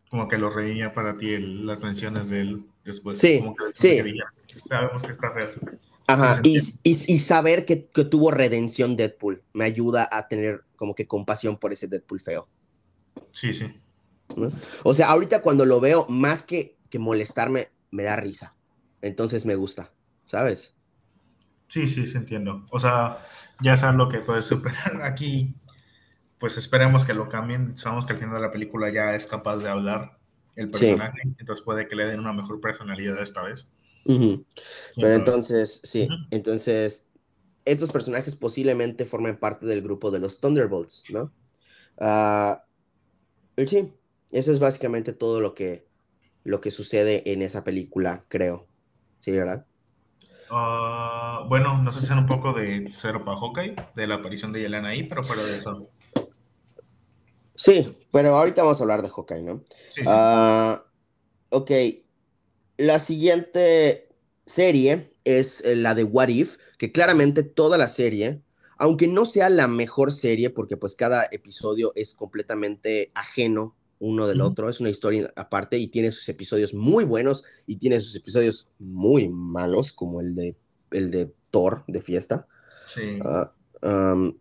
Como que lo reía para ti el, las menciones de él después. Sí, como que sí. Sabemos que está feo. Ajá, y, y, y, saber que, que, tuvo redención Deadpool me ayuda a tener como que compasión por ese Deadpool feo. Sí, sí. ¿No? O sea, ahorita cuando lo veo, más que, que molestarme, me da risa. Entonces me gusta, ¿sabes? Sí, sí, sí, entiendo. O sea, ya saben lo que puedes superar. Aquí, pues esperemos que lo cambien. Sabemos que al final de la película ya es capaz de hablar el personaje, sí. entonces puede que le den una mejor personalidad esta vez. Uh -huh. Pero entonces, sí, uh -huh. entonces, estos personajes posiblemente formen parte del grupo de los Thunderbolts, ¿no? Uh, sí, eso es básicamente todo lo que, lo que sucede en esa película, creo. ¿Sí, verdad? Uh, bueno, no sé si un poco de Cero para Hawkeye, de la aparición de Yelena ahí, pero fuera de eso. Sí, pero ahorita vamos a hablar de Hawkeye, ¿no? Sí, sí. Uh, ok, la siguiente serie es la de What If, que claramente toda la serie, aunque no sea la mejor serie, porque pues cada episodio es completamente ajeno uno del otro, es una historia aparte y tiene sus episodios muy buenos y tiene sus episodios muy malos, como el de, el de Thor de fiesta. Sí. Uh,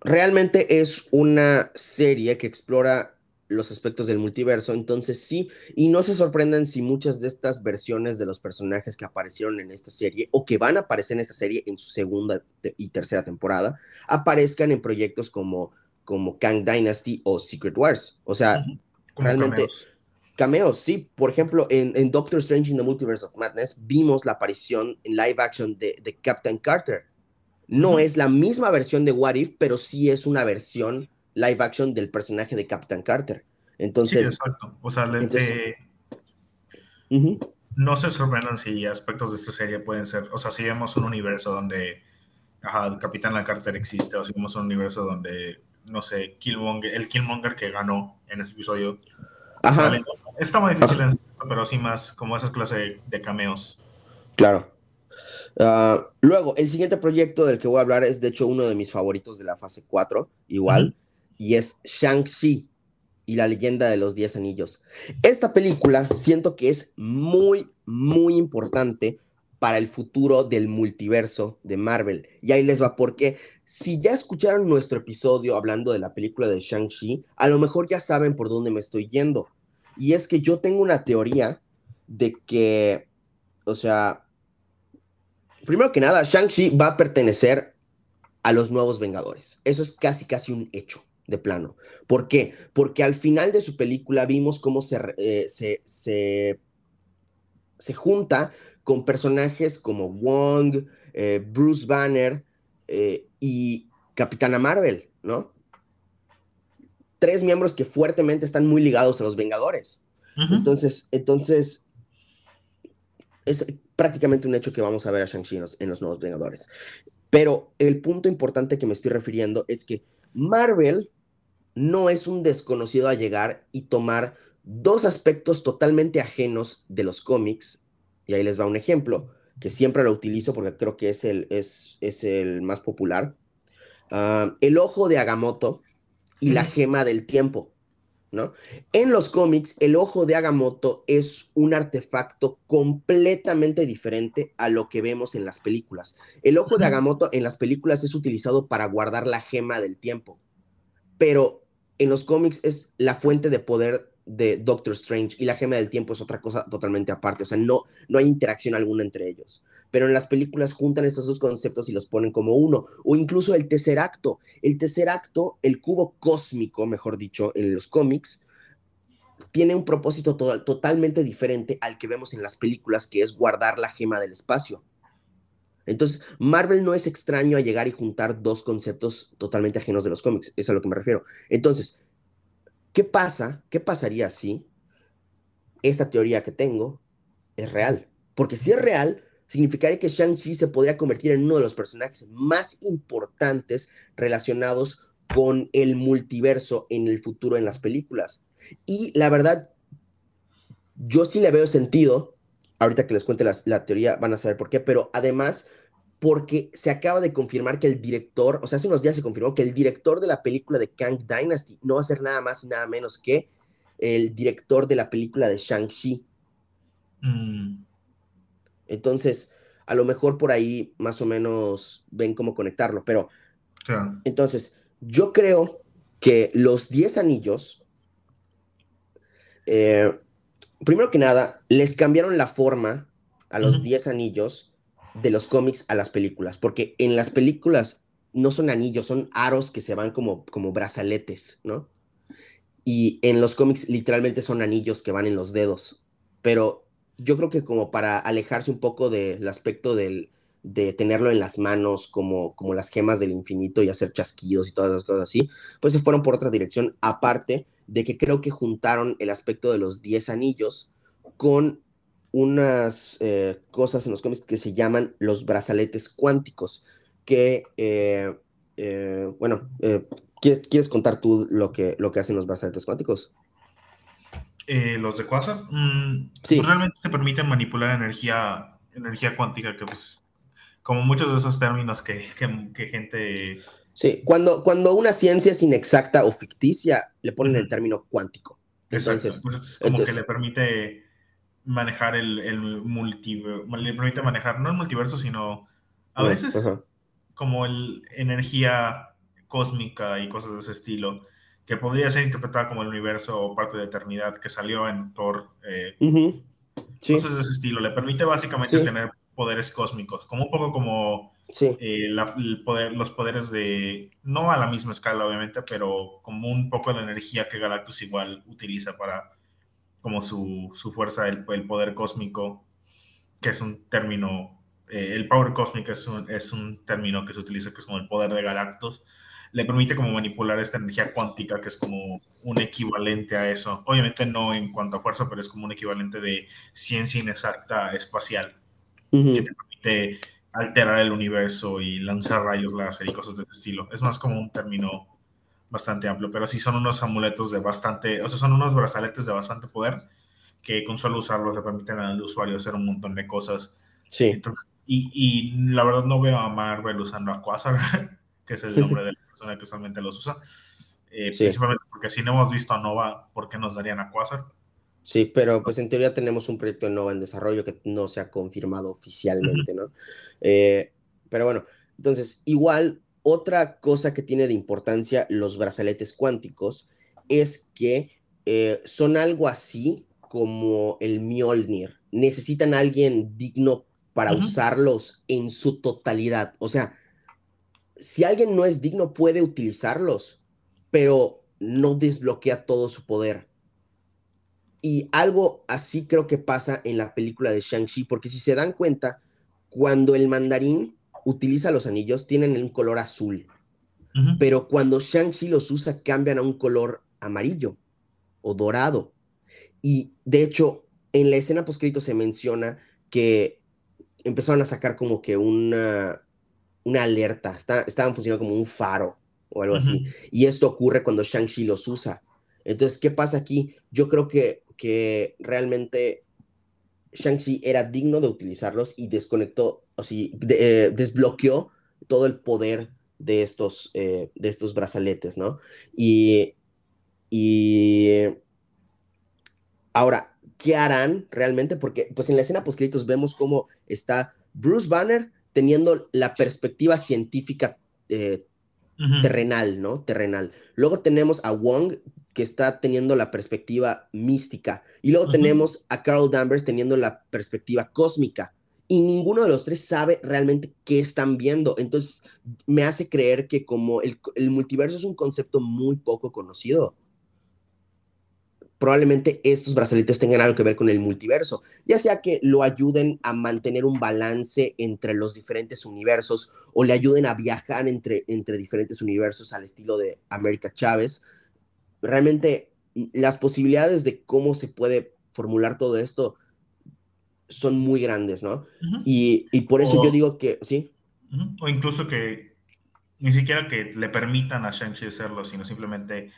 realmente es una serie que explora los aspectos del multiverso, entonces sí, y no se sorprendan si muchas de estas versiones de los personajes que aparecieron en esta serie o que van a aparecer en esta serie en su segunda y tercera temporada aparezcan en proyectos como, como Kang Dynasty o Secret Wars. O sea, realmente cameos. sí. Por ejemplo, en, Doctor Strange in the Multiverse of Madness vimos la aparición en live action de, de Captain Carter no es la misma versión de What If, pero sí es una versión live action del personaje de Captain Carter. Entonces. Sí, exacto. O sea, no se sorprendan si aspectos de esta serie pueden ser. O sea, si vemos un universo donde el Capitán Carter existe, o si vemos un universo donde, no sé, Killmonger, el Killmonger que ganó en este episodio. Ajá. Está muy difícil, pero sí más como esas clases de cameos. Claro. Ah, luego, el siguiente proyecto del que voy a hablar es de hecho uno de mis favoritos de la fase 4, igual, y es Shang-Chi y la leyenda de los 10 anillos. Esta película siento que es muy, muy importante para el futuro del multiverso de Marvel. Y ahí les va, porque si ya escucharon nuestro episodio hablando de la película de Shang-Chi, a lo mejor ya saben por dónde me estoy yendo. Y es que yo tengo una teoría de que, o sea, primero que nada, Shang-Chi va a pertenecer a los nuevos Vengadores. Eso es casi, casi un hecho de plano. ¿Por qué? Porque al final de su película vimos cómo se, eh, se, se, junta con personajes como Wong, eh, Bruce Banner eh, y Capitana Marvel, ¿no? Tres miembros que fuertemente están muy ligados a los Vengadores. Entonces, entonces, es prácticamente un hecho que vamos a ver a Shang-Chi en, los, nuevos Vengadores. Pero el punto importante que me estoy refiriendo es que Marvel no es un desconocido a llegar y tomar dos aspectos totalmente ajenos de los cómics, y ahí les va un ejemplo, que siempre lo utilizo porque creo que es el, es, es el más popular. Ah, el ojo de Agamotto y la gema del tiempo. ¿no? En los cómics, el ojo de Agamotto es un artefacto completamente diferente a lo que vemos en las películas. El ojo de Agamotto en las películas es utilizado para guardar la gema del tiempo, pero en los cómics es la fuente de poder de Doctor Strange y la gema del tiempo es otra cosa totalmente aparte, o sea, no, no hay interacción alguna entre ellos. Pero en las películas juntan estos dos conceptos y los ponen como uno, o incluso el tercer acto. El tercer acto, el cubo cósmico, mejor dicho, en los cómics, tiene un propósito totalmente diferente al que vemos en las películas, que es guardar la gema del espacio. Entonces, Marvel no es extraño a llegar y juntar dos conceptos totalmente ajenos de los cómics, es a lo que me refiero. Entonces, ¿Qué pasa? ¿Qué pasaría si esta teoría que tengo es real? Porque si es real, significaría que Shang-Chi se podría convertir en uno de los personajes más importantes relacionados con el multiverso en el futuro en las películas. Y la verdad, yo sí le veo sentido. Ahorita que les cuente la, la teoría van a saber por qué, pero además porque se acaba de confirmar que el director, o sea, hace unos días se confirmó que el director de la película de Kang Dynasty no va a ser nada más y nada menos que el director de la película de Shang-Chi. Mm. Entonces, a lo mejor por ahí más o menos ven cómo conectarlo, pero entonces, yo creo que los 10 anillos, eh, primero que nada, les cambiaron la forma a los 10 anillos de los cómics a las películas, porque en las películas no son anillos, son aros que se van como, como brazaletes, ¿no? Y en los cómics literalmente son anillos que van en los dedos, pero yo creo que como para alejarse un poco del aspecto del, de tenerlo en las manos como, como las gemas del infinito y hacer chasquidos y todas esas cosas así, pues se fueron por otra dirección aparte de que creo que juntaron el aspecto de los 10 anillos con unas eh, cosas en los cómics que se llaman los brazaletes cuánticos, que, eh, eh, bueno, ¿quieres, ¿quieres, contar tú lo que, lo que hacen los brazaletes cuánticos? los de Quasar, mm, sí. Pues realmente te permiten manipular energía, energía cuántica, que pues, como muchos de esos términos que, que, gente... Sí, cuando, cuando una ciencia es inexacta o ficticia, le ponen el término cuántico. Entonces, pues, como que le permite manejar el, el multiverso, le permite manejar no el multiverso, sino a veces como el energía cósmica y cosas de ese estilo, que podría ser interpretada como el universo o parte de eternidad que salió en Thor. Eh, cosas de ese estilo. Le permite básicamente tener poderes cósmicos, como un poco como eh, el poder, los poderes de, no a la misma escala obviamente, pero como un poco la energía que Galactus igual utiliza para como su, su fuerza, el, el, poder cósmico, que es un término, eh, el power cósmico es un, es un término que se utiliza, que es como el poder de Galactus, le permite como manipular esta energía cuántica, que es como un equivalente a eso. Obviamente no en cuanto a fuerza, pero es como un equivalente de ciencia inexacta espacial, que te permite alterar el universo y lanzar rayos láser y cosas de ese estilo. Es más como un término bastante amplio, pero sí son unos amuletos de bastante, o sea, son unos brazaletes de bastante poder que con solo usarlos le permiten al usuario hacer un montón de cosas. Sí. y, y, la verdad no veo a Marvel usando a Quasar, que es el nombre de la persona que usualmente los usa. Eh, Principalmente porque si no hemos visto a Nova, ¿por qué nos darían a Quasar? Sí, pero pues en teoría tenemos un proyecto de Nova en desarrollo que no se ha confirmado oficialmente, ¿no? Eh, pero bueno, entonces, igual otra cosa que tiene de importancia los brazaletes cuánticos es que eh, son algo así como el Mjolnir. Necesitan a alguien digno para usarlos en su totalidad. O sea, si alguien no es digno puede utilizarlos, pero no desbloquea todo su poder. Y algo así creo que pasa en la película de Shang-Chi, porque si se dan cuenta, cuando el mandarín utiliza los anillos, tienen un color azul. Pero cuando Shang-Chi los usa, cambian a un color amarillo o dorado. Y de hecho, en la escena poscrito se menciona que empezaron a sacar como que una, una alerta, estaban funcionando como un faro o algo así. Y esto ocurre cuando Shang-Chi los usa. Entonces, ¿qué pasa aquí? Yo creo que, que realmente Shang-Chi era digno de utilizarlos y desconectó, o sea, eh, desbloqueó todo el poder de estos, eh, de estos brazaletes, ¿no? Y, y ahora, ¿qué harán realmente? Porque pues en la escena post vemos cómo está Bruce Banner teniendo la perspectiva científica eh, terrenal, ¿no? Terrenal. Luego tenemos a Wong que está teniendo la perspectiva mística. Y luego tenemos a Carol Danvers teniendo la perspectiva cósmica. Y ninguno de los tres sabe realmente qué están viendo. Entonces, me hace creer que como el, el multiverso es un concepto muy poco conocido, probablemente estos brazaletes tengan algo que ver con el multiverso, ya sea que lo ayuden a mantener un balance entre los diferentes universos o le ayuden a viajar entre, entre diferentes universos al estilo de América Chávez realmente las posibilidades de cómo se puede formular todo esto son muy grandes, ¿no? y, por eso yo digo que, sí. O incluso que ni siquiera que le permitan a Shang-Chi hacerlo, sino simplemente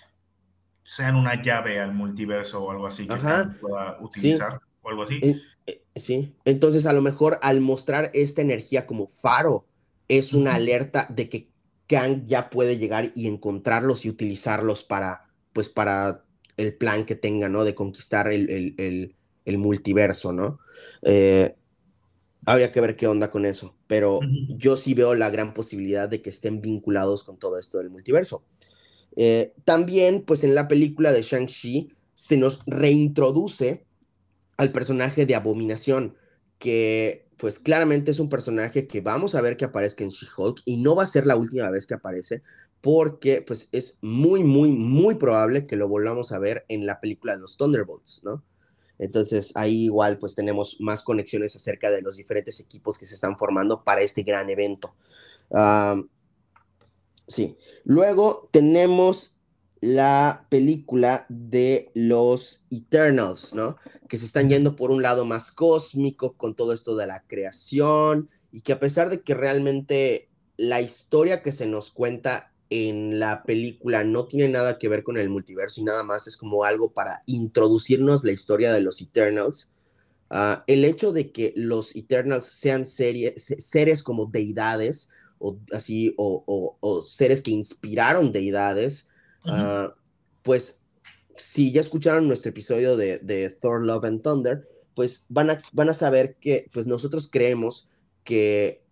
sean una llave al multiverso o algo así que pueda utilizar o algo así. Eh, sí, entonces a lo mejor al mostrar esta energía como faro, es una alerta de que Kang ya puede llegar y encontrarlos y utilizarlos para pues para el plan que tenga, ¿no? De conquistar el, multiverso, ¿no? Eh, habría que ver qué onda con eso, pero yo sí veo la gran posibilidad de que estén vinculados con todo esto del multiverso. Eh, también, pues en la película de Shang-Chi se nos reintroduce al personaje de Abominación, que pues claramente es un personaje que vamos a ver que aparezca en She-Hulk y no va a ser la última vez que aparece, porque pues es muy, muy, muy probable que lo volvamos a ver en la película de los Thunderbolts, ¿no? Entonces ahí igual pues tenemos más conexiones acerca de los diferentes equipos que se están formando para este gran evento. sí, luego tenemos la película de los Eternals, ¿no? Que se están yendo por un lado más cósmico con todo esto de la creación y que a pesar de que realmente la historia que se nos cuenta en la película no tiene nada que ver con el multiverso y nada más es como algo para introducirnos la historia de los Eternals, ah, el hecho de que los Eternals sean seres como deidades o así, o seres que inspiraron deidades, Ah, pues si ya escucharon nuestro episodio de, Thor Love and Thunder, pues van a, van a saber que pues nosotros creemos que,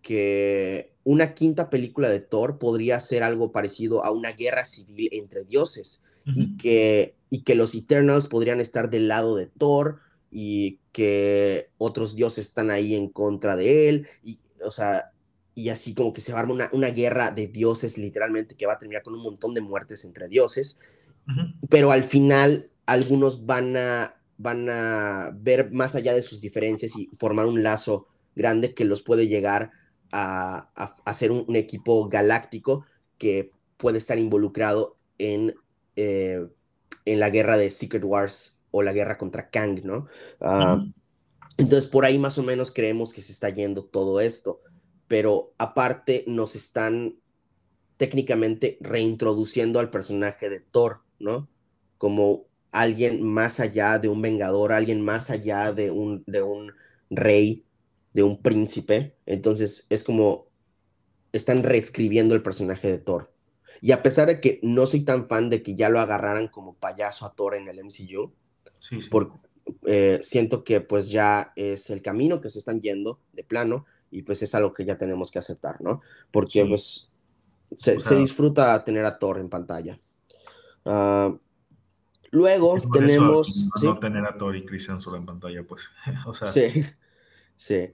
que una quinta película de Thor podría ser algo parecido a una guerra civil entre dioses y, que, y que los Eternals podrían estar del lado de Thor y que otros dioses están ahí en contra de él y o sea y así como que se va a armar una, guerra de dioses literalmente que va a terminar con un montón de muertes entre dioses, pero al final algunos van a, van a ver más allá de sus diferencias y formar un lazo grande que los puede llegar a, a, ser un, equipo galáctico que puede estar involucrado en, eh, en la guerra de Secret Wars o la guerra contra Kang, ¿no? Ah, entonces por ahí más o menos creemos que se está yendo todo esto pero aparte nos están técnicamente reintroduciendo al personaje de Thor, ¿no? Como alguien más allá de un vengador, alguien más allá de un, de un rey, de un príncipe. Entonces es como están reescribiendo el personaje de Thor. Y a pesar de que no soy tan fan de que ya lo agarraran como payaso a Thor en el MCU, eh, siento que pues ya es el camino que se están yendo de plano y pues es algo que ya tenemos que aceptar, ¿no? Porque pues se, disfruta tener a Thor en pantalla. Ah, luego tenemos... No tener a Thor y Christian solo en pantalla, pues, o sea... Sí, sí.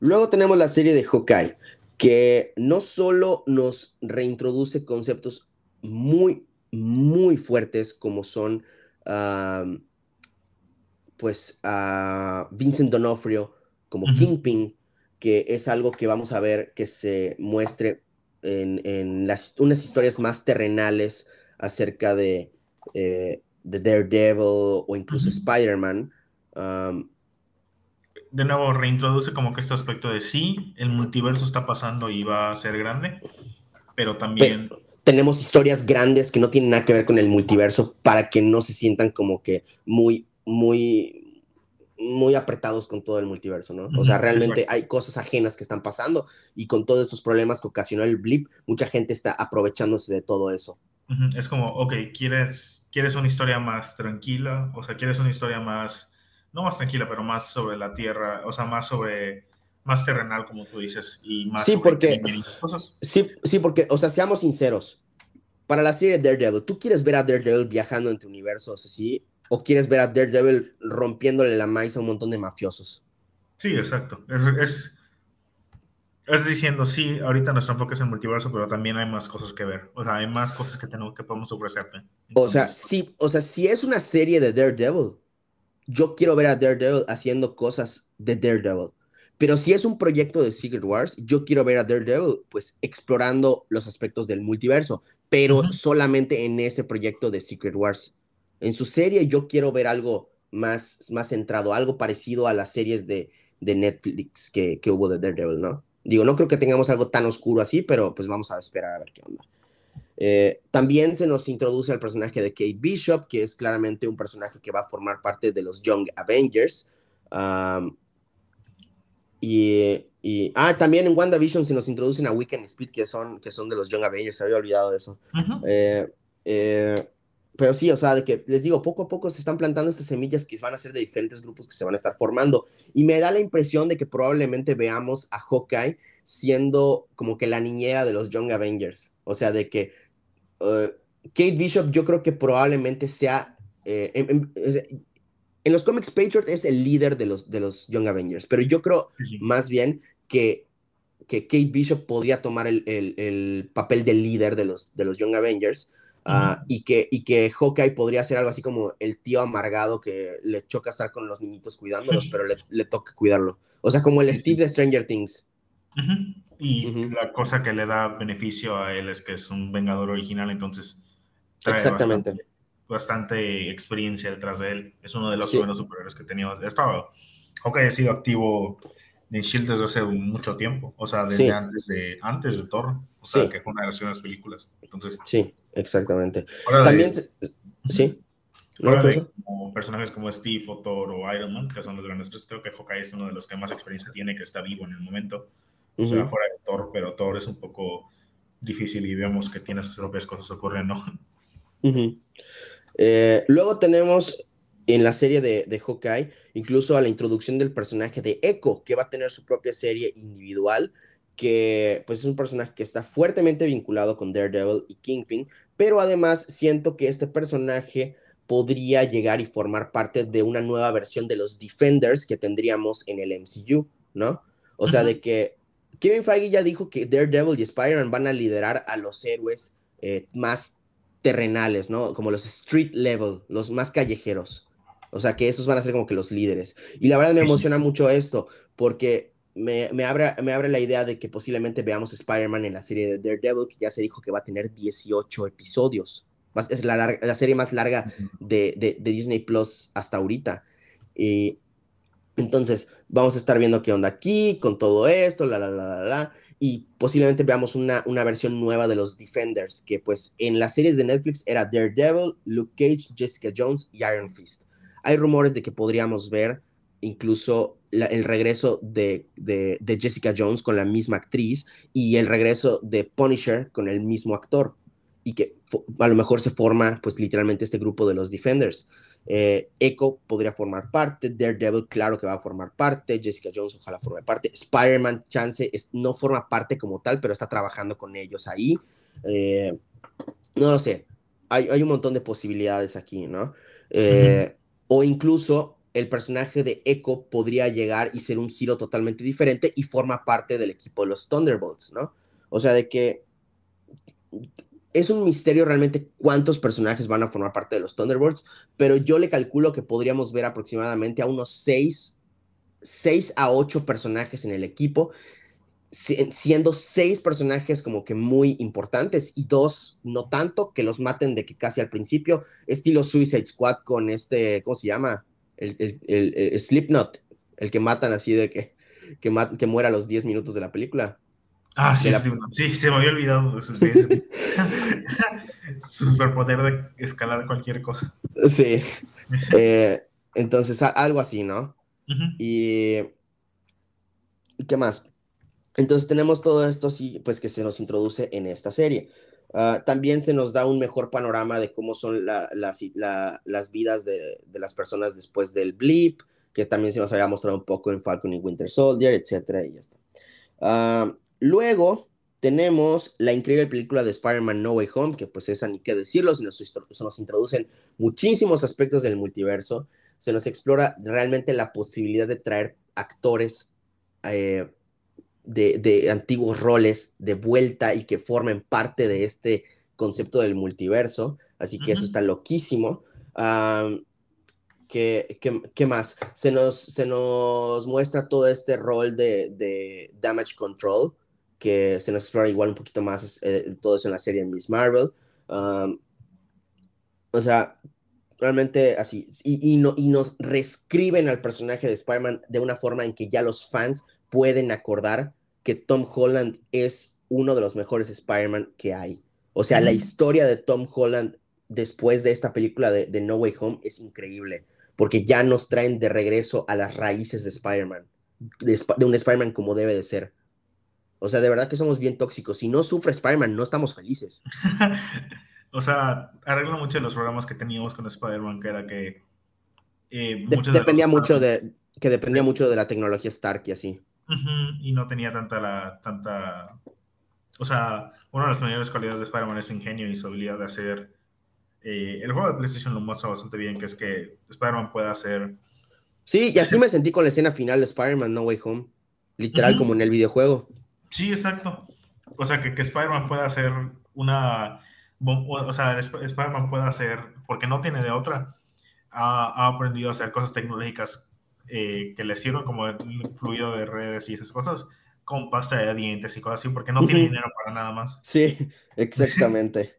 Luego tenemos la serie de Hawkeye, que no solo nos reintroduce conceptos muy, muy fuertes como son, pues, Vincent D'Onofrio como Kingpin, que es algo que vamos a ver que se muestre en, las, unas historias más terrenales acerca de, eh, de Daredevil o incluso Spider-Man. De nuevo, reintroduce como que este aspecto de sí, el multiverso está pasando y va a ser grande, pero también... tenemos historias grandes que no tienen nada que ver con el multiverso para que no se sientan como que muy, muy, muy apretados con todo el multiverso, ¿no? O sea, realmente hay cosas ajenas que están pasando y con todos esos problemas que ocasionó el blip, mucha gente está aprovechándose de todo eso. Es como, ok, ¿quieres, ¿quieres una historia más tranquila? O sea, ¿quieres una historia más, no más tranquila, pero más sobre la Tierra, o sea, más sobre, más terrenal, como tú dices, y más sí, porque, cosas? Sí, sí, porque, o sea, seamos sinceros, para la serie Daredevil, ¿tú quieres ver a Daredevil viajando entre universos así? o quieres ver a Daredevil rompiéndole la maíz a un montón de mafiosos. Sí, exacto. Es, es, diciendo, sí, ahorita nuestro enfoque es el multiverso, pero también hay más cosas que ver. O sea, hay más cosas que tenemos que podemos ofrecerte. o sea, sí, o sea, si es una serie de Daredevil, yo quiero ver a Daredevil haciendo cosas de Daredevil. Pero si es un proyecto de Secret Wars, yo quiero ver a Daredevil pues explorando los aspectos del multiverso, pero solamente en ese proyecto de Secret Wars. En su serie yo quiero ver algo más, más centrado, algo parecido a las series de, de Netflix que, que, hubo de Daredevil, ¿no? Digo, no creo que tengamos algo tan oscuro así, pero pues vamos a esperar a ver qué onda. Eh, también se nos introduce al personaje de Kate Bishop, que es claramente un personaje que va a formar parte de los Young Avengers. y, y, ah, también en WandaVision se nos introducen a Weekend Speed, que son, que son de los Young Avengers, se había olvidado de eso. eh, eh, pero sí, o sea, de que les digo, poco a poco se están plantando estas semillas que van a ser de diferentes grupos que se van a estar formando. Y me da la impresión de que probablemente veamos a Hawkeye siendo como que la niñera de los Young Avengers. O sea, de que uh, Kate Bishop yo creo que probablemente sea... Eh, en, los cómics Patriot es el líder de los, de los Young Avengers, pero yo creo más bien que, que Kate Bishop podría tomar el, el, el papel de líder de los, de los Young Avengers Ah, y, que, y que Hawkeye podría ser algo así como el tío amargado que le choca estar con los niñitos cuidándolos, pero le, le toca cuidarlo. O sea, como el Steve de Stranger Things. Y la cosa que le da beneficio a él es que es un vengador original, entonces Exactamente. Bastante, experiencia detrás de él. Es uno de los buenos superhéroes que tenido. Estaba, aunque ha sido activo en Shield desde hace mucho tiempo, o sea, desde antes, de, antes de Thor, o sea, que fue una de las películas. Entonces, sí, exactamente. También, sí. como personajes como Steve o Thor o Iron Man, que son los grandes tres, creo que Hawkeye es uno de los que más experiencia tiene, que está vivo en el momento. O sea, fuera de Thor, pero Thor es un poco difícil y vemos que tiene sus propias cosas ocurriendo. Eh, luego tenemos en la serie de, de Hawkeye, incluso a la introducción del personaje de Echo, que va a tener su propia serie individual, que pues es un personaje que está fuertemente vinculado con Daredevil y Kingpin, pero además siento que este personaje podría llegar y formar parte de una nueva versión de los Defenders que tendríamos en el MCU, ¿no? O sea, de que Kevin Feige ya dijo que Daredevil y Spider-Man van a liderar a los héroes eh, más terrenales, ¿no? Como los street level, los más callejeros. O sea, que esos van a ser como que los líderes. Y la verdad me emociona mucho esto, porque me, abre, me abre la idea de que posiblemente veamos Spider-Man en la serie de Daredevil, que ya se dijo que va a tener 18 episodios. Es la, la serie más larga de, de, Disney Plus hasta ahorita. Y entonces, vamos a estar viendo qué onda aquí, con todo esto, la, la, la, la, la. Y posiblemente veamos una, una versión nueva de los Defenders, que pues en las series de Netflix era Daredevil, Luke Cage, Jessica Jones y Iron Fist. Hay rumores de que podríamos ver incluso el regreso de, de, de, Jessica Jones con la misma actriz y el regreso de Punisher con el mismo actor. Y que a lo mejor se forma pues literalmente este grupo de los Defenders. Eh, Echo podría formar parte, Daredevil claro que va a formar parte, Jessica Jones ojalá forme parte, Spider-Man chance es, no forma parte como tal, pero está trabajando con ellos ahí. Eh, no lo sé, hay, hay, un montón de posibilidades aquí, ¿no? Eh, o incluso el personaje de Echo podría llegar y ser un giro totalmente diferente y forma parte del equipo de los Thunderbolts, ¿no? O sea, de que es un misterio realmente cuántos personajes van a formar parte de los Thunderbolts, pero yo le calculo que podríamos ver aproximadamente a unos 6, 6 a 8 personajes en el equipo, siendo 6 personajes como que muy importantes y dos no tanto, que los maten de que casi al principio, estilo Suicide Squad con este, ¿cómo se llama? El, el, Slipknot, el que matan así de que, que, que muera a los 10 minutos de la película. Ah, sí, sí, se me había olvidado. Superpoder de escalar cualquier cosa. Sí. Eh, entonces, algo así, ¿no? y, y, qué más? Entonces tenemos todo esto, sí, pues que se nos introduce en esta serie. Ah, también se nos da un mejor panorama de cómo son las vidas de, de, las personas después del blip, que también se nos había mostrado un poco en Falcon y Winter Soldier, etcétera, y ya está. Uh, Luego tenemos la increíble película de Spider-Man No Way Home, que pues esa ni qué decirlo, se nos, se nos introducen muchísimos aspectos del multiverso, se nos explora realmente la posibilidad de traer actores eh, de, antiguos roles de vuelta y que formen parte de este concepto del multiverso, así que eso está loquísimo. ¿qué, qué, más? Se nos, se nos muestra todo este rol de, de damage control, que se nos explora igual un poquito más eh, todo eso en la serie Miss Marvel. o sea, realmente así. Y, y, no, y nos reescriben al personaje de Spider-Man de una forma en que ya los fans pueden acordar que Tom Holland es uno de los mejores Spider-Man que hay. O sea, la historia de Tom Holland después de esta película de, de, No Way Home es increíble, porque ya nos traen de regreso a las raíces de Spider-Man, de, de, un Spider-Man como debe de ser. O sea, de verdad que somos bien tóxicos. Si no sufre Spider-Man, no estamos felices. o sea, arregla mucho de los programas que teníamos con Spider-Man, que era que... Eh, dependía mucho de... Que dependía mucho de la tecnología Stark y así. y no tenía tanta la... tanta... O sea, una de las mayores cualidades de Spider-Man es ingenio y su habilidad de hacer... Eh, el juego de PlayStation lo muestra bastante bien, que es que Spider-Man puede hacer... Sí, y así me sentí con la escena final de Spider-Man No Way Home. Literal, como en el videojuego. Sí, exacto. O sea, que, que Spider-Man pueda hacer una. O sea, Spider-Man pueda hacer, porque no tiene de otra, ha, aprendido a hacer cosas tecnológicas eh, que le sirven como el fluido de redes y esas cosas, con pasta de dientes y cosas así, porque no tiene dinero para nada más. Sí, exactamente.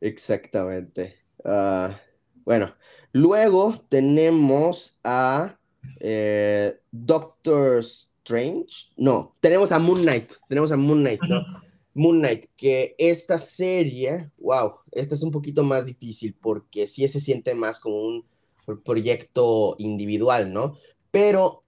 Exactamente. Ah, bueno, luego tenemos a eh, Doctor Strange. No, tenemos a Moon Knight. Tenemos a Moon Knight, ¿no? Moon Knight, que esta serie, wow, esta es un poquito más difícil porque sí se siente más como un proyecto individual, ¿no? Pero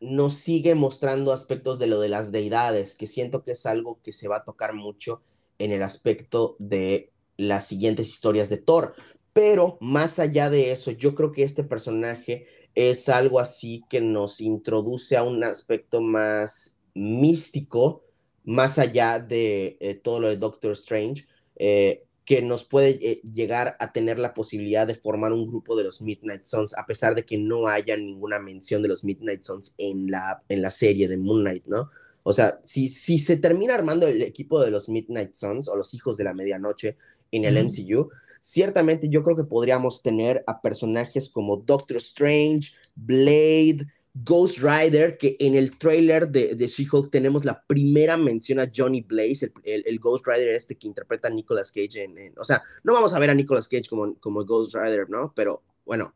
nos sigue mostrando aspectos de lo de las deidades, que siento que es algo que se va a tocar mucho en el aspecto de las siguientes historias de Thor. Pero más allá de eso, yo creo que este personaje es algo así que nos introduce a un aspecto más místico, más allá de eh, todo lo de Doctor Strange, eh, que nos puede eh, llegar a tener la posibilidad de formar un grupo de los Midnight Suns, a pesar de que no haya ninguna mención de los Midnight Suns en la, en la serie de Moon Knight, ¿no? O sea, si, si se termina armando el equipo de los Midnight Suns o los Hijos de la Medianoche en el MCU, ciertamente yo creo que podríamos tener a personajes como Doctor Strange, Blade, Ghost Rider, que en el trailer de, de She-Hulk tenemos la primera mención a Johnny Blaze, el, Ghost Rider este que interpreta a Nicolas Cage. En, o sea, no vamos a ver a Nicolas Cage como, como Ghost Rider, ¿no? Pero bueno,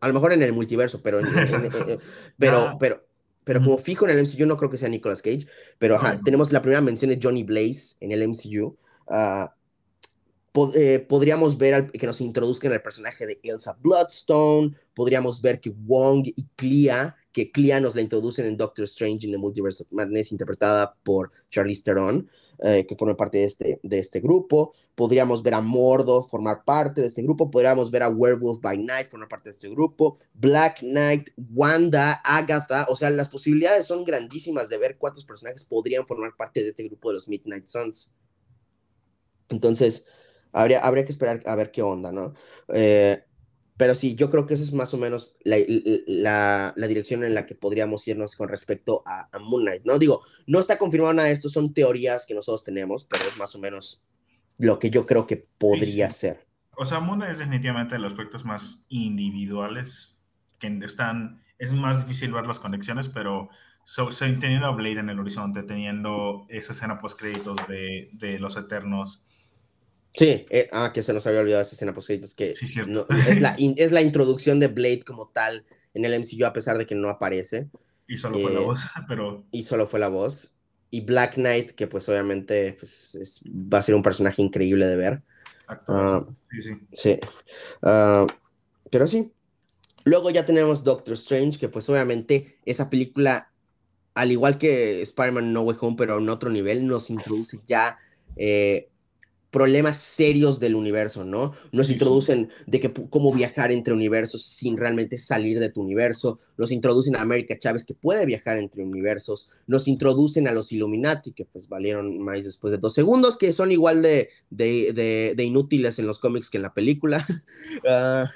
a lo mejor en el multiverso, pero, pero, pero, pero como fijo en el MCU no creo que sea Nicolas Cage, pero ajá, tenemos la primera mención de Johnny Blaze en el MCU. Uh, eh, podríamos ver que nos introduzcan el personaje de Elsa Bloodstone, podríamos ver que Wong y Clea, que Clea nos la introducen en Doctor Strange in the Multiverse of Madness, interpretada por Charlize Theron, eh, que forma parte de este, de este grupo. Podríamos ver a Mordo formar parte de este grupo. Podríamos ver a Werewolf by Night formar parte de este grupo. Black Knight, Wanda, Agatha. O sea, las posibilidades son grandísimas de ver cuántos personajes podrían formar parte de este grupo de los Midnight Suns. Entonces, Habría, habría que esperar a ver qué onda, ¿no? Eh, pero sí, yo creo que esa es más o menos la, la, dirección en la que podríamos irnos con respecto a, Moon Knight, ¿no? Digo, no está confirmado nada de esto, son teorías que nosotros tenemos, pero es más o menos lo que yo creo que podría ser. O sea, Moon Knight es definitivamente de los aspectos más individuales que están, es más difícil ver las conexiones, pero so, teniendo a Blade en el horizonte, teniendo esa escena post créditos de, de Los Eternos, Sí, eh, ah, que se nos había olvidado esa escena post que es, la es la introducción de Blade como tal en el MCU a pesar de que no aparece. Y solo fue la eh, voz, pero... Y solo fue la voz. Y Black Knight, que pues obviamente pues, va a ser un personaje increíble de ver. Ah, sí, sí. Sí. Ah, pero sí. Luego ya tenemos Doctor Strange, que pues obviamente esa película, al igual que Spider-Man No Way Home, pero en otro nivel, nos introduce ya eh, problemas serios del universo, ¿no? Nos introducen de que cómo viajar entre universos sin realmente salir de tu universo, nos introducen a América Chávez que puede viajar entre universos, nos introducen a los Illuminati que pues valieron más después de dos segundos, que son igual de, de, inútiles en los cómics que en la película. Ah,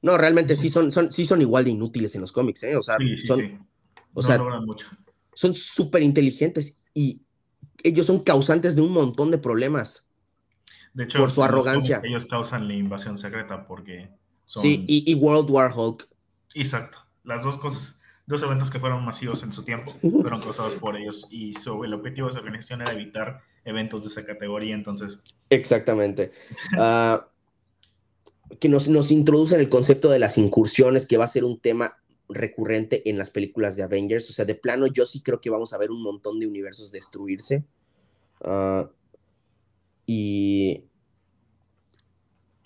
no, realmente sí son, son, sí son igual de inútiles en los cómics, ¿eh? O sea, son... O sea, son súper inteligentes y ellos son causantes de un montón de problemas. De hecho, por su arrogancia. Ellos causan la invasión secreta porque son... Sí, y, World War Hulk. Exacto. Las dos cosas, dos eventos que fueron masivos en su tiempo, fueron causados por ellos. Y el objetivo de esa organización era evitar eventos de esa categoría, entonces... Exactamente. Ah, que nos, nos introducen el concepto de las incursiones, que va a ser un tema recurrente en las películas de Avengers. O sea, de plano, yo sí creo que vamos a ver un montón de universos destruirse. Uh,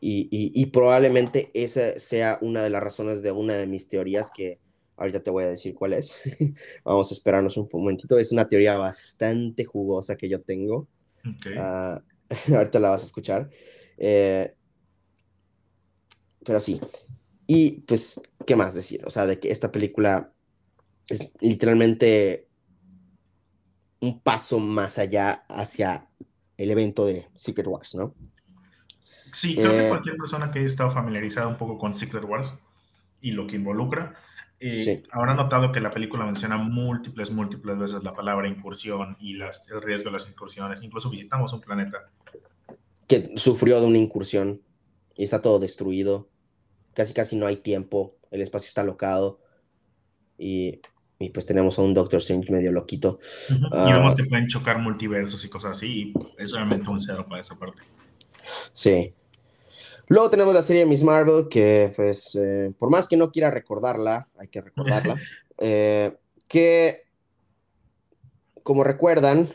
y, y, probablemente esa sea una de las razones de una de mis teorías que ahorita te voy a decir cuál es. Vamos a esperarnos un momentito. Es una teoría bastante jugosa que yo tengo. Ah, ahorita la vas a escuchar. Eh, pero sí. Y pues, ¿qué más decir? O sea, de que esta película es literalmente un paso más allá hacia el evento de Secret Wars, ¿no? Sí, creo que eh, cualquier persona que haya estado familiarizada un poco con Secret Wars y lo que involucra, eh, habrá notado que la película menciona múltiples, múltiples veces la palabra incursión y las, el riesgo de las incursiones. Incluso visitamos un planeta que sufrió de una incursión y está todo destruido. Casi, casi no hay tiempo. El espacio está locado. Y y pues tenemos a un Doctor Strange medio loquito. y vemos que pueden chocar multiversos y cosas así, y es realmente un cero para esa parte. Sí, Luego tenemos la serie de Miss Marvel, que pues eh, por más que no quiera recordarla, hay que recordarla, eh, que como recuerdan,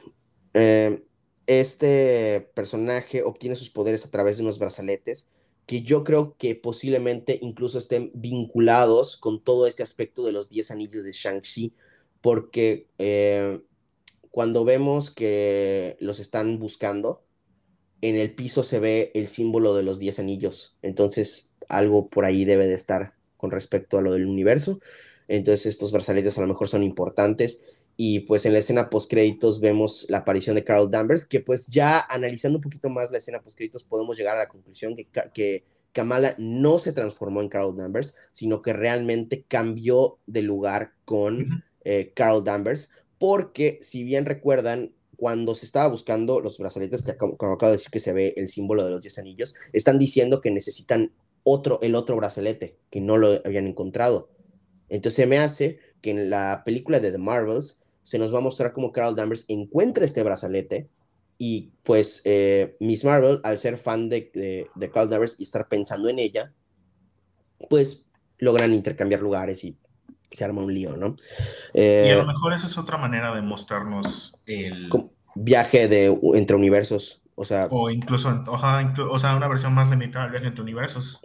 eh, este personaje obtiene sus poderes a través de unos brazaletes que yo creo que posiblemente incluso estén vinculados con todo este aspecto de los 10 anillos de Shang-Chi, porque cuando vemos que los están buscando, en el piso se ve el símbolo de los 10 anillos. Entonces, algo por ahí debe de estar con respecto a lo del universo. Entonces, estos brazaletes a lo mejor son importantes. Y pues en la escena post créditos vemos la aparición de Carol Danvers, que pues ya analizando un poquito más la escena post créditos podemos llegar a la conclusión que, que Kamala no se transformó en Carol Danvers, sino que realmente cambió de lugar con eh, Carol Danvers, porque si bien recuerdan, cuando se estaba buscando los brazaletes, que como, acabo de decir que se ve el símbolo de los 10 anillos, están diciendo que necesitan otro, el otro brazalete, que no lo habían encontrado. Entonces me hace que en la película de The Marvels se nos va a mostrar cómo Carol Danvers encuentra este brazalete y pues eh, Miss Marvel, al ser fan de, de, Carol Danvers y estar pensando en ella, pues logran intercambiar lugares y se arma un lío, ¿no? y a lo eh, mejor esa es otra manera de mostrarnos el... Viaje de, entre universos, o sea... O incluso, o sea, una versión más limitada del viaje entre universos.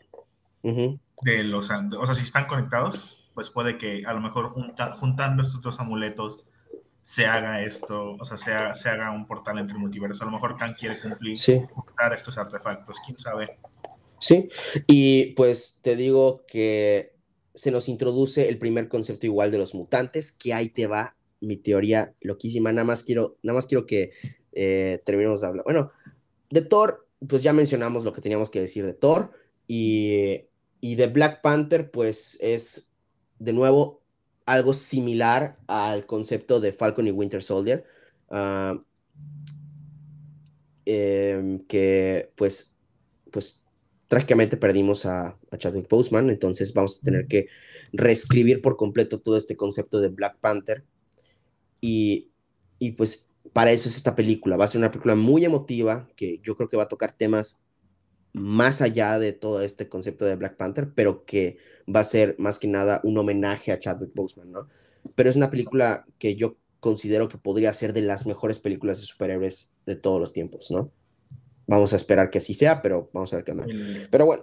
de los, o sea, si están conectados, pues puede que a lo mejor juntando estos dos amuletos se haga esto, o sea, se haga, se haga un portal entre multiversos. A lo mejor Khan quiere cumplir sí. estos artefactos, quién sabe. Sí, y pues te digo que se nos introduce el primer concepto igual de los mutantes, que ahí te va mi teoría loquísima. Nada más quiero, nada más quiero que eh, terminemos de hablar. Bueno, de Thor, pues ya mencionamos lo que teníamos que decir de Thor. Y, de Black Panther, pues es de nuevo algo similar al concepto de Falcon y Winter Soldier. Ah, em, que pues, pues trágicamente perdimos a, Chadwick Boseman, entonces vamos a tener que reescribir por completo todo este concepto de Black Panther. Y, y pues para eso es esta película. Va a ser una película muy emotiva que yo creo que va a tocar temas más allá de todo este concepto de Black Panther, pero que va a ser más que nada un homenaje a Chadwick Boseman, ¿no? Pero es una película que yo considero que podría ser de las mejores películas de superhéroes de todos los tiempos, ¿no? Vamos a esperar que así sea, pero vamos a ver qué onda. Pero bueno.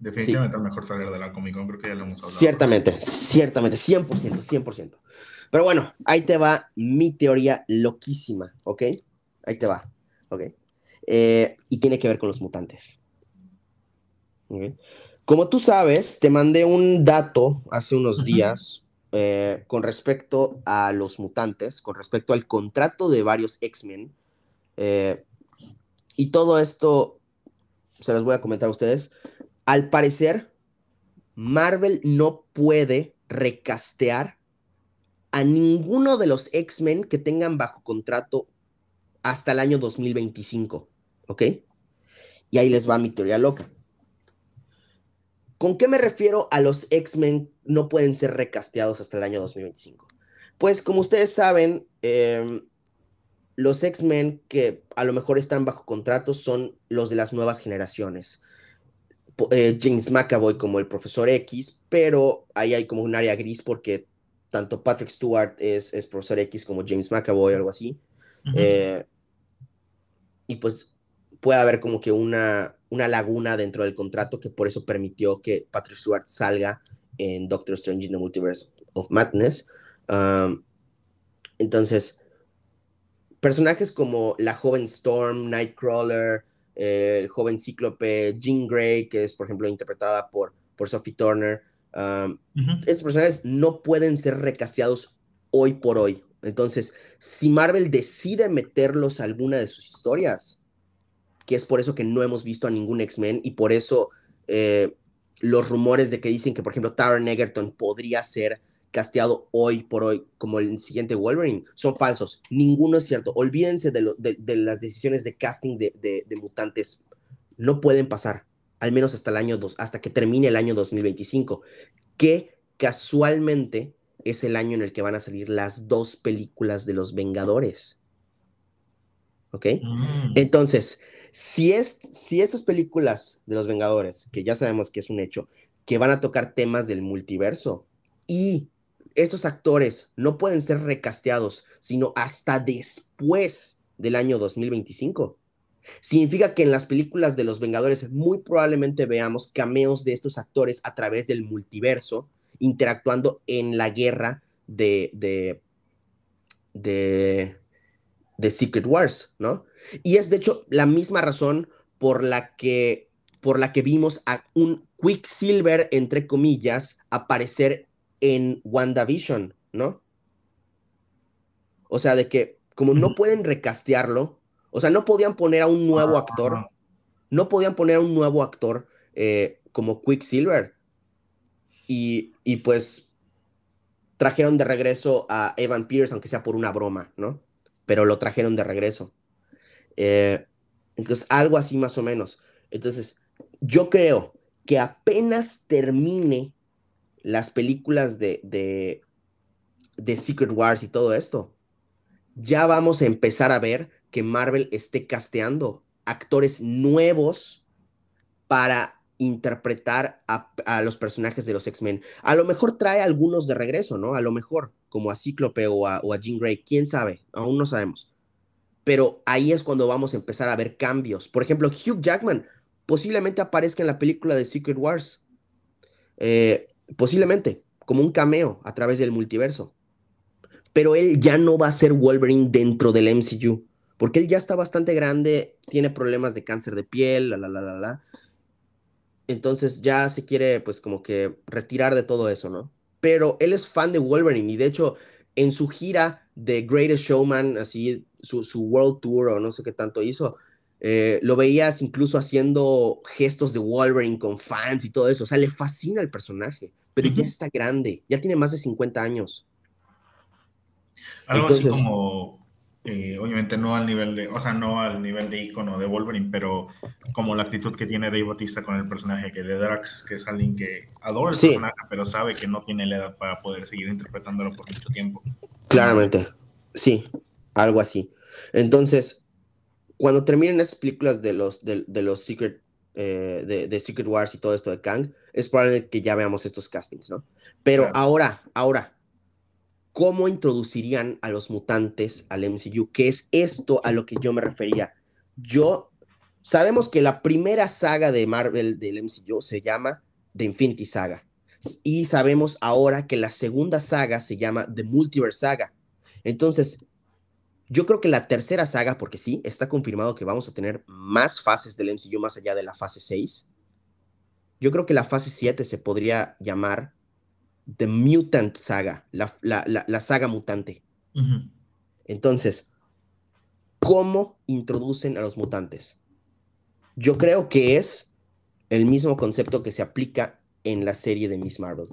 Definitivamente el mejor salir de la Comic Con, creo que ya lo hemos hablado. Ciertamente, ciertamente, 100%, 100%. Pero bueno, ahí te va mi teoría loquísima, ¿ok? Ahí te va, ¿ok? Eh, y tiene que ver con los mutantes. Como tú sabes, te mandé un dato hace unos días eh, con respecto a los mutantes, con respecto al contrato de varios X-Men. Eh, y todo esto se los voy a comentar a ustedes. Al parecer, Marvel no puede recastear a ninguno de los X-Men que tengan bajo contrato hasta el año 2025, ¿ok? Y ahí les va mi teoría loca. ¿Con qué me refiero a los X-Men no pueden ser recasteados hasta el año 2025? Pues como ustedes saben, eh, los X-Men que a lo mejor están bajo contrato son los de las nuevas generaciones. Eh, James McAvoy como el profesor X, pero ahí hay como un área gris porque tanto Patrick Stewart es, es profesor X como James McAvoy, algo así. Eh, y pues puede haber como que una, una laguna dentro del contrato que por eso permitió que Patrick Stewart salga en Doctor Strange in the Multiverse of Madness. Um, entonces, personajes como la joven Storm, Nightcrawler, el joven Cíclope, Jean Grey, que es, por ejemplo, interpretada por, por Sophie Turner. Um, Estos personajes no pueden ser recasteados hoy por hoy. Entonces, si Marvel decide meterlos a alguna de sus historias, que es por eso que no hemos visto a ningún X-Men y por eso eh, los rumores de que dicen que, por ejemplo, Taron Egerton podría ser casteado hoy por hoy como el siguiente Wolverine son falsos. Ninguno es cierto. Olvídense de, de, las decisiones de casting de, de, mutantes. No pueden pasar, al menos hasta el año 2, hasta que termine el año 2025, que casualmente es el año en el que van a salir las dos películas de los Vengadores. ¿Ok? Mm. Entonces, si, es, si estas películas de los Vengadores, que ya sabemos que es un hecho, que van a tocar temas del multiverso y estos actores no pueden ser recasteados, sino hasta después del año 2025. Significa que en las películas de los Vengadores muy probablemente veamos cameos de estos actores a través del multiverso, interactuando en la guerra de, de, de, de Secret Wars, ¿no? Y es de hecho la misma razón por la que, por la que vimos a un Quicksilver, entre comillas, aparecer en WandaVision, ¿no? O sea, de que como no pueden recastearlo, o sea, no podían poner a un nuevo actor, no podían poner a un nuevo actor eh, como Quicksilver. Y, y pues trajeron de regreso a Evan Pierce, aunque sea por una broma, ¿no? Pero lo trajeron de regreso. Eh, entonces, algo así más o menos. Entonces, yo creo que apenas termine las películas de, de, de Secret Wars y todo esto, ya vamos a empezar a ver que Marvel esté casteando actores nuevos para interpretar a, los personajes de los X-Men. A lo mejor trae algunos de regreso, ¿no? A lo mejor, como a Cíclope o a, Jean Grey, quién sabe, aún no sabemos. Pero ahí es cuando vamos a empezar a ver cambios. Por ejemplo, Hugh Jackman posiblemente aparezca en la película de Secret Wars. Eh, posiblemente, como un cameo a través del multiverso. Pero él ya no va a ser Wolverine dentro del MCU porque él ya está bastante grande, tiene problemas de cáncer de piel, la, la, la, la, la. Entonces ya se quiere, pues, como que retirar de todo eso, ¿no? Pero él es fan de Wolverine y de hecho, en su gira de Greatest Showman, así, su, su World Tour o no sé qué tanto hizo, eh, lo veías incluso haciendo gestos de Wolverine con fans y todo eso. O sea, le fascina el personaje, pero ya está grande, ya tiene más de 50 años. Algo así como eh, obviamente no al nivel de, o sea, no al nivel de icono de Wolverine, pero como la actitud que tiene Dave Bautista con el personaje que de Drax, que es alguien que adora el personaje, pero sabe que no tiene la edad para poder seguir interpretándolo por mucho tiempo. Claramente, sí, algo así. Entonces, cuando terminen esas películas de los, de, los Secret, eh, de, Secret Wars y todo esto de Kang, es probable que ya veamos estos castings, ¿no? Pero ahora, ahora, cómo introducirían a los mutantes al MCU, que es esto a lo que yo me refería. Yo, sabemos que la primera saga de Marvel del MCU se llama The Infinity Saga. Y sabemos ahora que la segunda saga se llama The Multiverse Saga. Entonces, yo creo que la tercera saga, porque sí, está confirmado que vamos a tener más fases del MCU más allá de la fase 6. Yo creo que la fase 7 se podría llamar The Mutant Saga, la, saga mutante. Entonces, ¿cómo introducen a los mutantes? Yo creo que es el mismo concepto que se aplica en la serie de Miss Marvel.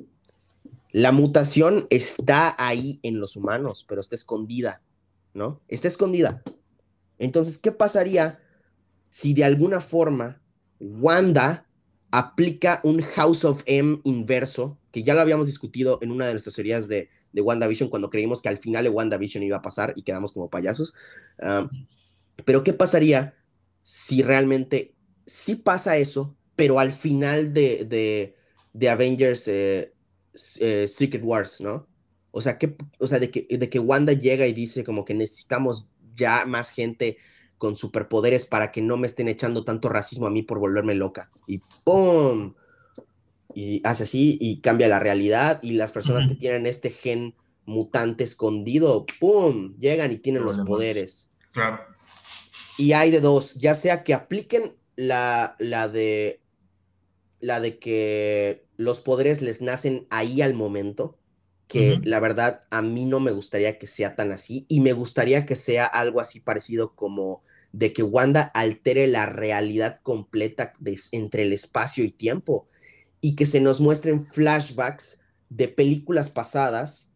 La mutación está ahí en los humanos, pero está escondida, ¿no? Está escondida. Entonces, ¿qué pasaría si de alguna forma Wanda aplica un House of M inverso, que ya lo habíamos discutido en una de nuestras teorías de, de WandaVision, cuando creímos que al final de WandaVision iba a pasar y quedamos como payasos. pero, ¿qué pasaría si realmente sí pasa eso, pero al final de, de, Avengers eh, eh, Secret Wars, ¿no? O sea, que, o sea de, que, de que Wanda llega y dice como que necesitamos ya más gente con superpoderes para que no me estén echando tanto racismo a mí por volverme loca. Y ¡pum! Y hace así y cambia la realidad y las personas que tienen este gen mutante escondido, ¡pum! Llegan y tienen los poderes. Claro. Y hay de dos, ya sea que apliquen la, la de la de que los poderes les nacen ahí al momento, que la verdad a mí no me gustaría que sea tan así y me gustaría que sea algo así parecido como de que Wanda altere la realidad completa entre el espacio y tiempo y que se nos muestren flashbacks de películas pasadas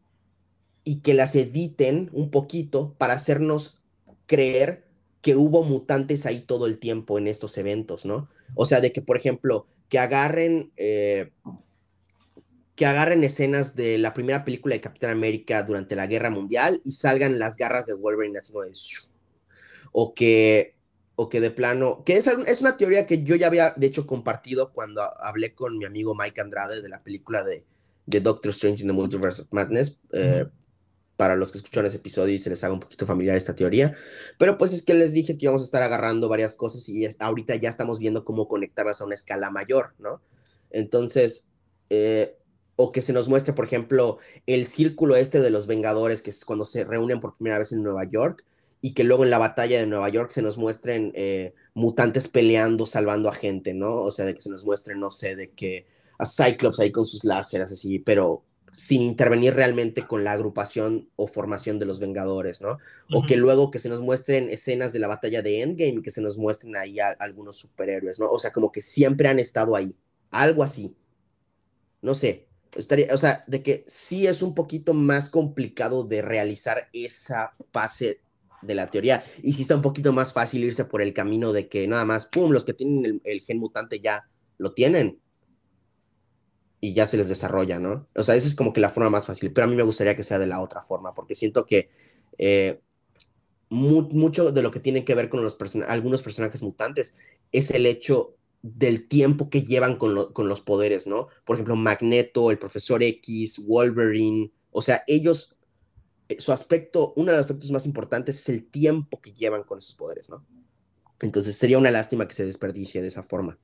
y que las editen un poquito para hacernos creer que hubo mutantes ahí todo el tiempo en estos eventos, ¿no? O sea, de que, por ejemplo, que agarren eh, que agarren escenas de la primera película de Capitán América durante la Guerra Mundial y salgan las garras de Wolverine así como de... O que, o que de plano, que es, es una teoría que yo ya había, de hecho, compartido cuando hablé con mi amigo Mike Andrade de la película de, de Doctor Strange in the Multiverse of Madness, eh, para los que escucharon ese episodio y se les haga un poquito familiar esta teoría, pero pues es que les dije que íbamos a estar agarrando varias cosas y ahorita ya estamos viendo cómo conectarlas a una escala mayor, ¿no? Entonces, eh, o que se nos muestre, por ejemplo, el círculo este de los Vengadores, que es cuando se reúnen por primera vez en Nueva York, y que luego en la batalla de Nueva York se nos muestren eh, mutantes peleando, salvando a gente, ¿no? O sea, de que se nos muestren, no sé, de que a Cyclops ahí con sus láseres, así, pero sin intervenir realmente con la agrupación o formación de los Vengadores, ¿no? O que luego que se nos muestren escenas de la batalla de Endgame y que se nos muestren ahí a, algunos superhéroes, ¿no? O sea, como que siempre han estado ahí, algo así. No sé, estaría, o sea, de que sí es un poquito más complicado de realizar esa fase de la teoría. Y sí está un poquito más fácil irse por el camino de que nada más, pum, los que tienen el, gen mutante ya lo tienen. Y ya se les desarrolla, ¿no? O sea, esa es como que la forma más fácil. Pero a mí me gustaría que sea de la otra forma, porque siento que eh, mucho de lo que tiene que ver con los algunos personajes mutantes es el hecho del tiempo que llevan con, con, los poderes, ¿no? Por ejemplo, Magneto, el Profesor X, Wolverine, o sea, ellos su aspecto, uno de los aspectos más importantes es el tiempo que llevan con esos poderes, ¿no? Entonces sería una lástima que se desperdicie de esa forma.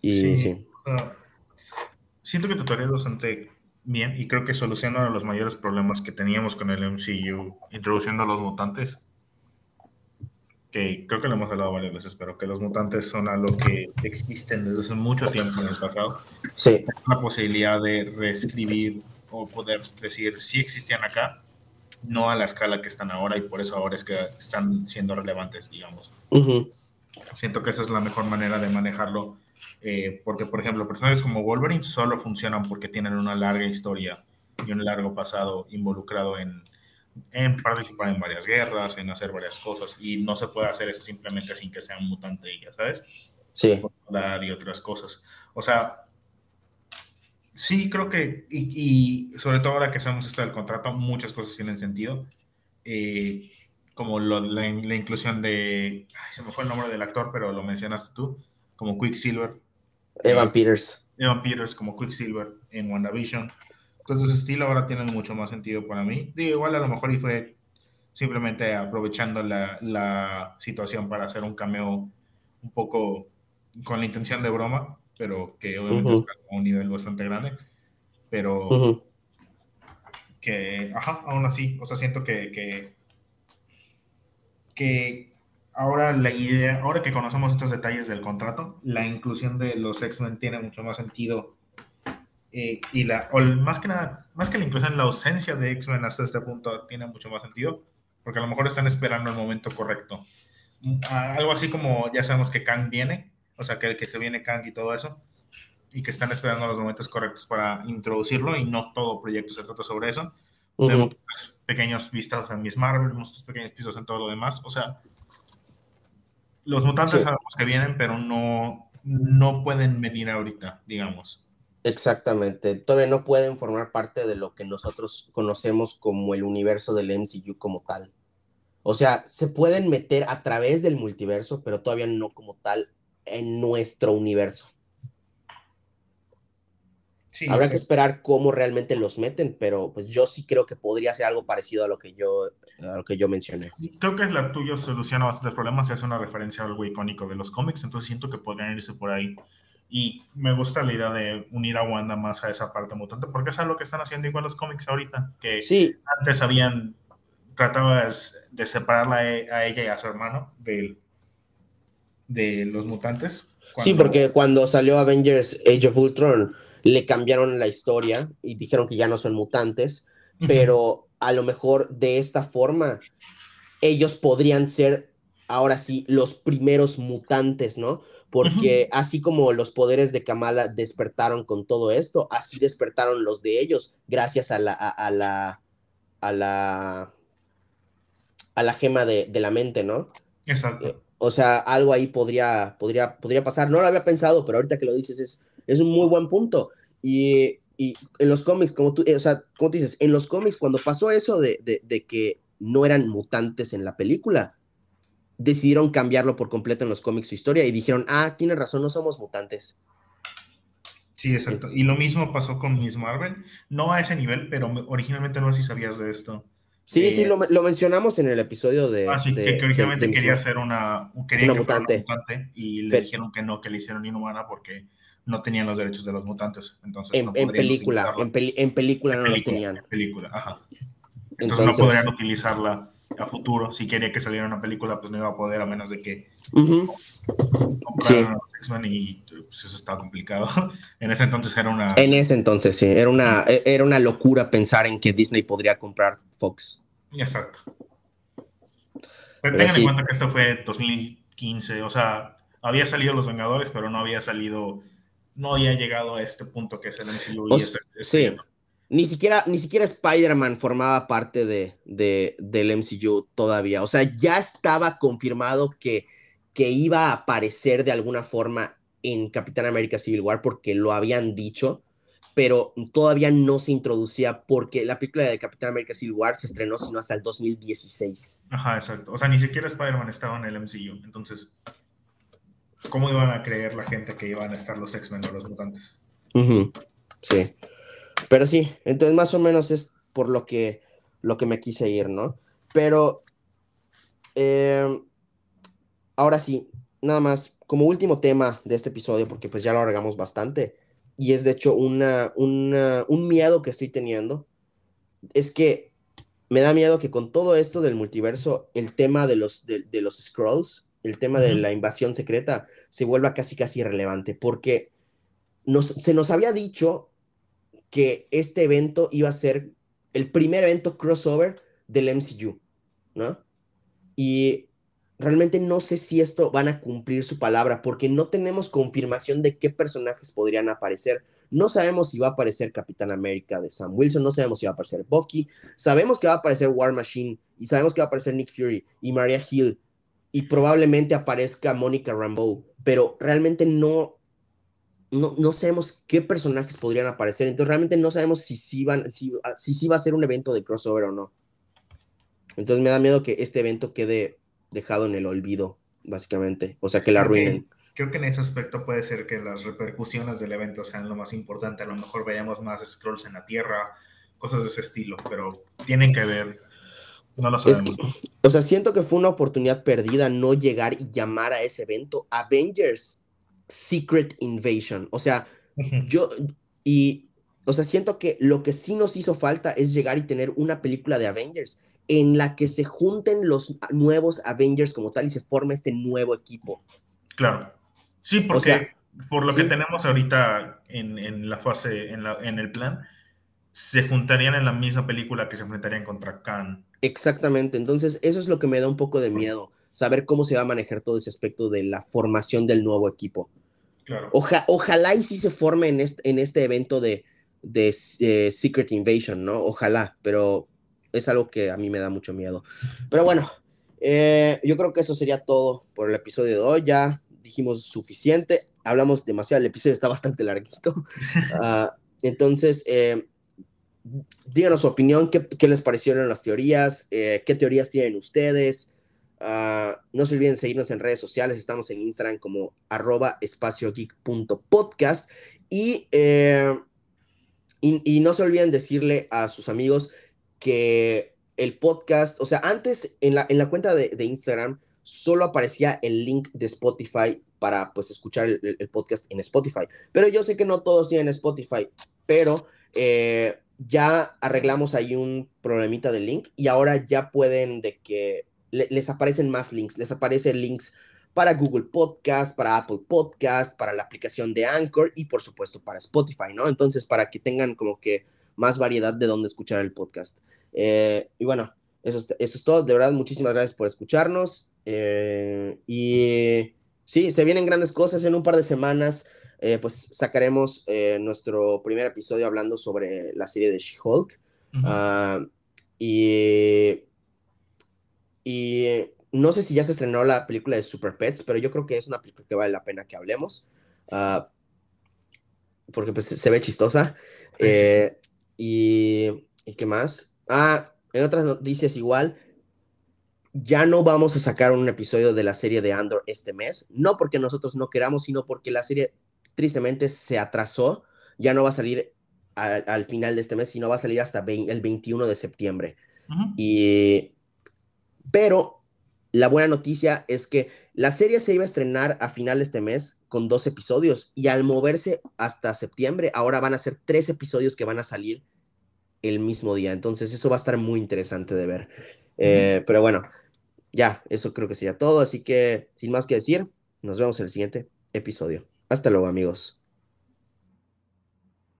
Y sí. siento que tu teoría es bastante bien y creo que soluciona uno de los mayores problemas que teníamos con el MCU introduciendo a los mutantes que creo que lo hemos hablado varias veces, pero que los mutantes son algo que existen desde hace mucho tiempo en el pasado. Sí. La posibilidad de reescribir o poder decir si existían acá, no a la escala que están ahora y por eso ahora es que están siendo relevantes, digamos. Siento que esa es la mejor manera de manejarlo, eh, porque por ejemplo, personajes como Wolverine solo funcionan porque tienen una larga historia y un largo pasado involucrado en en participar en varias guerras, en hacer varias cosas, y no se puede hacer eso simplemente sin que sea un mutante ella, ¿sabes? Sí. Y otras cosas. O sea, sí creo que, y, sobre todo ahora que sabemos esto del contrato, muchas cosas tienen sentido. Eh, como la, inclusión de, se me fue el nombre del actor, pero lo mencionaste tú, como Quicksilver. Evan Peters. Evan Peters como Quicksilver en WandaVision. Entonces, ese estilo ahora tiene mucho más sentido para mí. Digo, igual a lo mejor y fue simplemente aprovechando la, la situación para hacer un cameo un poco con la intención de broma, pero que obviamente está a un nivel bastante grande. Pero que, ajá, aún así, o sea, siento que, que, que ahora la idea, ahora que conocemos estos detalles del contrato, la inclusión de los X-Men tiene mucho más sentido eh, y la, o más que nada, más que la inclusión, la ausencia de X-Men hasta este punto tiene mucho más sentido, porque a lo mejor están esperando el momento correcto. Algo así como ya sabemos que Kang viene, o sea, que, que se viene Kang y todo eso, y que están esperando los momentos correctos para introducirlo, y no todo proyecto se trata sobre eso. Tenemos pequeños vistas en Miss Marvel, tenemos pequeños pistas en todo lo demás, o sea, los mutantes sabemos que vienen, pero no, no pueden venir ahorita, digamos. Exactamente. Todavía no pueden formar parte de lo que nosotros conocemos como el universo del MCU como tal. O sea, se pueden meter a través del multiverso, pero todavía no como tal en nuestro universo. Habrá que esperar cómo realmente los meten, pero pues yo sí creo que podría ser algo parecido a lo que yo, a lo que yo mencioné. Creo que es la tuya soluciona bastantes problemas, se hace una referencia a algo icónico de los cómics, entonces siento que podrían irse por ahí. Y me gusta la idea de unir a Wanda más a esa parte mutante, porque es algo que están haciendo igual los cómics ahorita, que sí. antes habían, tratabas de separarla a ella y a su hermano de, de los mutantes. Sí, porque cuando salió Avengers Age of Ultron, le cambiaron la historia y dijeron que ya no son mutantes, pero a lo mejor de esta forma ellos podrían ser ahora sí los primeros mutantes, ¿no? Porque así como los poderes de Kamala despertaron con todo esto, así despertaron los de ellos, gracias a la, a, la, a la, a la gema de, la mente, ¿no? Exacto. Eh, o sea, algo ahí podría, podría, podría pasar. No lo había pensado, pero ahorita que lo dices es, es un muy buen punto. Y, en los cómics, como tú, o sea, como tú dices, en los cómics, cuando pasó eso de, de, de que no eran mutantes en la película. Decidieron cambiarlo por completo en los cómics su historia y dijeron, ah, tiene razón, no somos mutantes. Sí, exacto. Y lo mismo pasó con Miss Marvel. No a ese nivel, pero originalmente no sé si sabías de esto. Sí, sí, eh, lo, mencionamos en el episodio de. Ah, sí, que, originalmente quería ser una, quería mutante. Y le dijeron que no, que le hicieron inhumana porque no tenían los derechos de los mutantes. Entonces en, película, en, película no los tenían. En película, ajá. Entonces, no podrían utilizarla a futuro. Si quería que saliera una película, pues no iba a poder, a menos de que sí. X-Men y pues eso estaba complicado. en ese entonces era una... En ese entonces, sí. Era una, e, era una locura pensar en que Disney podría comprar Fox. Exacto. Tengan en cuenta que esto fue 2015, o sea, había salido Los Vengadores, pero no había salido, no había llegado a este punto que es el MCU. sí. Ni siquiera, ni siquiera Spider-Man formaba parte de, de, del MCU todavía. O sea, ya estaba confirmado que, que iba a aparecer de alguna forma en Capitán América Civil War porque lo habían dicho, pero todavía no se introducía porque la película de Capitán América Civil War se estrenó sino hasta el 2016. Ajá, exacto. O sea, ni siquiera Spider-Man estaba en el MCU. Entonces, ¿cómo iban a creer la gente que iban a estar los X-Men o los mutantes? Sí. Pero sí, entonces más o menos es por lo que, lo que me quise ir, ¿no? Pero, em, ahora sí, nada más, como último tema de este episodio, porque pues ya lo agregamos bastante, y es de hecho una, un miedo que estoy teniendo, es que me da miedo que con todo esto del multiverso, el tema de los, de, los scrolls, el tema de la invasión secreta, se vuelva casi casi irrelevante, porque nos, se nos había dicho que este evento iba a ser el primer evento crossover del MCU, ¿no? Y realmente no sé si esto van a cumplir su palabra porque no tenemos confirmación de qué personajes podrían aparecer. No sabemos si va a aparecer Capitán América de Sam Wilson, no sabemos si va a aparecer Bucky, sabemos que va a aparecer War Machine y sabemos que va a aparecer Nick Fury y Maria Hill y probablemente aparezca Mónica Rambeau, pero realmente no no, sabemos qué personajes podrían aparecer, entonces realmente no sabemos si sí van, si, ah, si, va a ser un evento de crossover o no. Entonces me da miedo que este evento quede dejado en el olvido, básicamente, o sea, que la arruinen. Creo que en ese aspecto puede ser que las repercusiones del evento sean lo más importante, a lo mejor veamos más scrolls en la Tierra, cosas de ese estilo, pero tienen que ver no lo sabemos. o sea, siento que fue una oportunidad perdida no llegar y llamar a ese evento Avengers Secret Invasion. O sea, yo, y, o sea, siento que lo que sí nos hizo falta es llegar y tener una película de Avengers en la que se junten los nuevos Avengers como tal y se forme este nuevo equipo. Claro. Sí, porque por lo que tenemos ahorita en, la fase, en, la, en el plan, se juntarían en la misma película que se enfrentarían contra Khan. Exactamente, entonces eso es lo que me da un poco de miedo saber cómo se va a manejar todo ese aspecto de la formación del nuevo equipo. Claro. ojalá y sí se forme en este, en este evento de, de eh, Secret Invasion, ¿no? Ojalá, pero es algo que a mí me da mucho miedo. Pero bueno, eh, yo creo que eso sería todo por el episodio de hoy. Ya dijimos suficiente, hablamos demasiado, el episodio está bastante larguito. Ah, entonces, eh, díganos su opinión, qué, qué, les parecieron las teorías, qué teorías tienen ustedes. Ah, no se olviden seguirnos en redes sociales. Estamos en Instagram como arroba espaciogeek.podcast. Y, eh, y, y, no se olviden decirle a sus amigos que el podcast, o sea, antes en la, en la cuenta de, Instagram solo aparecía el link de Spotify para pues escuchar el, podcast en Spotify. Pero yo sé que no todos tienen Spotify, pero eh, ya arreglamos ahí un problemita de link y ahora ya pueden de que les aparecen más links, les aparecen links para Google Podcast, para Apple Podcast, para la aplicación de Anchor y por supuesto para Spotify, ¿no? Entonces, para que tengan como que más variedad de dónde escuchar el podcast. Eh, y bueno, eso es, eso es todo. De verdad, muchísimas gracias por escucharnos. Eh, y sí, se vienen grandes cosas en un par de semanas. Eh, pues sacaremos nuestro primer episodio hablando sobre la serie de She-Hulk. Ah, y y no sé si ya se estrenó la película de Super Pets, pero yo creo que es una película que vale la pena que hablemos. Ah, porque pues se ve chistosa. Eh, y, y, qué más? Ah, en otras noticias igual, ya no vamos a sacar un episodio de la serie de Andor este mes, no porque nosotros no queramos, sino porque la serie tristemente se atrasó, ya no va a salir al, final de este mes, sino va a salir hasta el 21 de septiembre. y, pero la buena noticia es que la serie se iba a estrenar a final de este mes con dos episodios y al moverse hasta septiembre, ahora van a ser tres episodios que van a salir el mismo día. Entonces eso va a estar muy interesante de ver. Eh, pero bueno, ya, eso creo que sería todo. Así que, sin más que decir, nos vemos en el siguiente episodio. Hasta luego, amigos.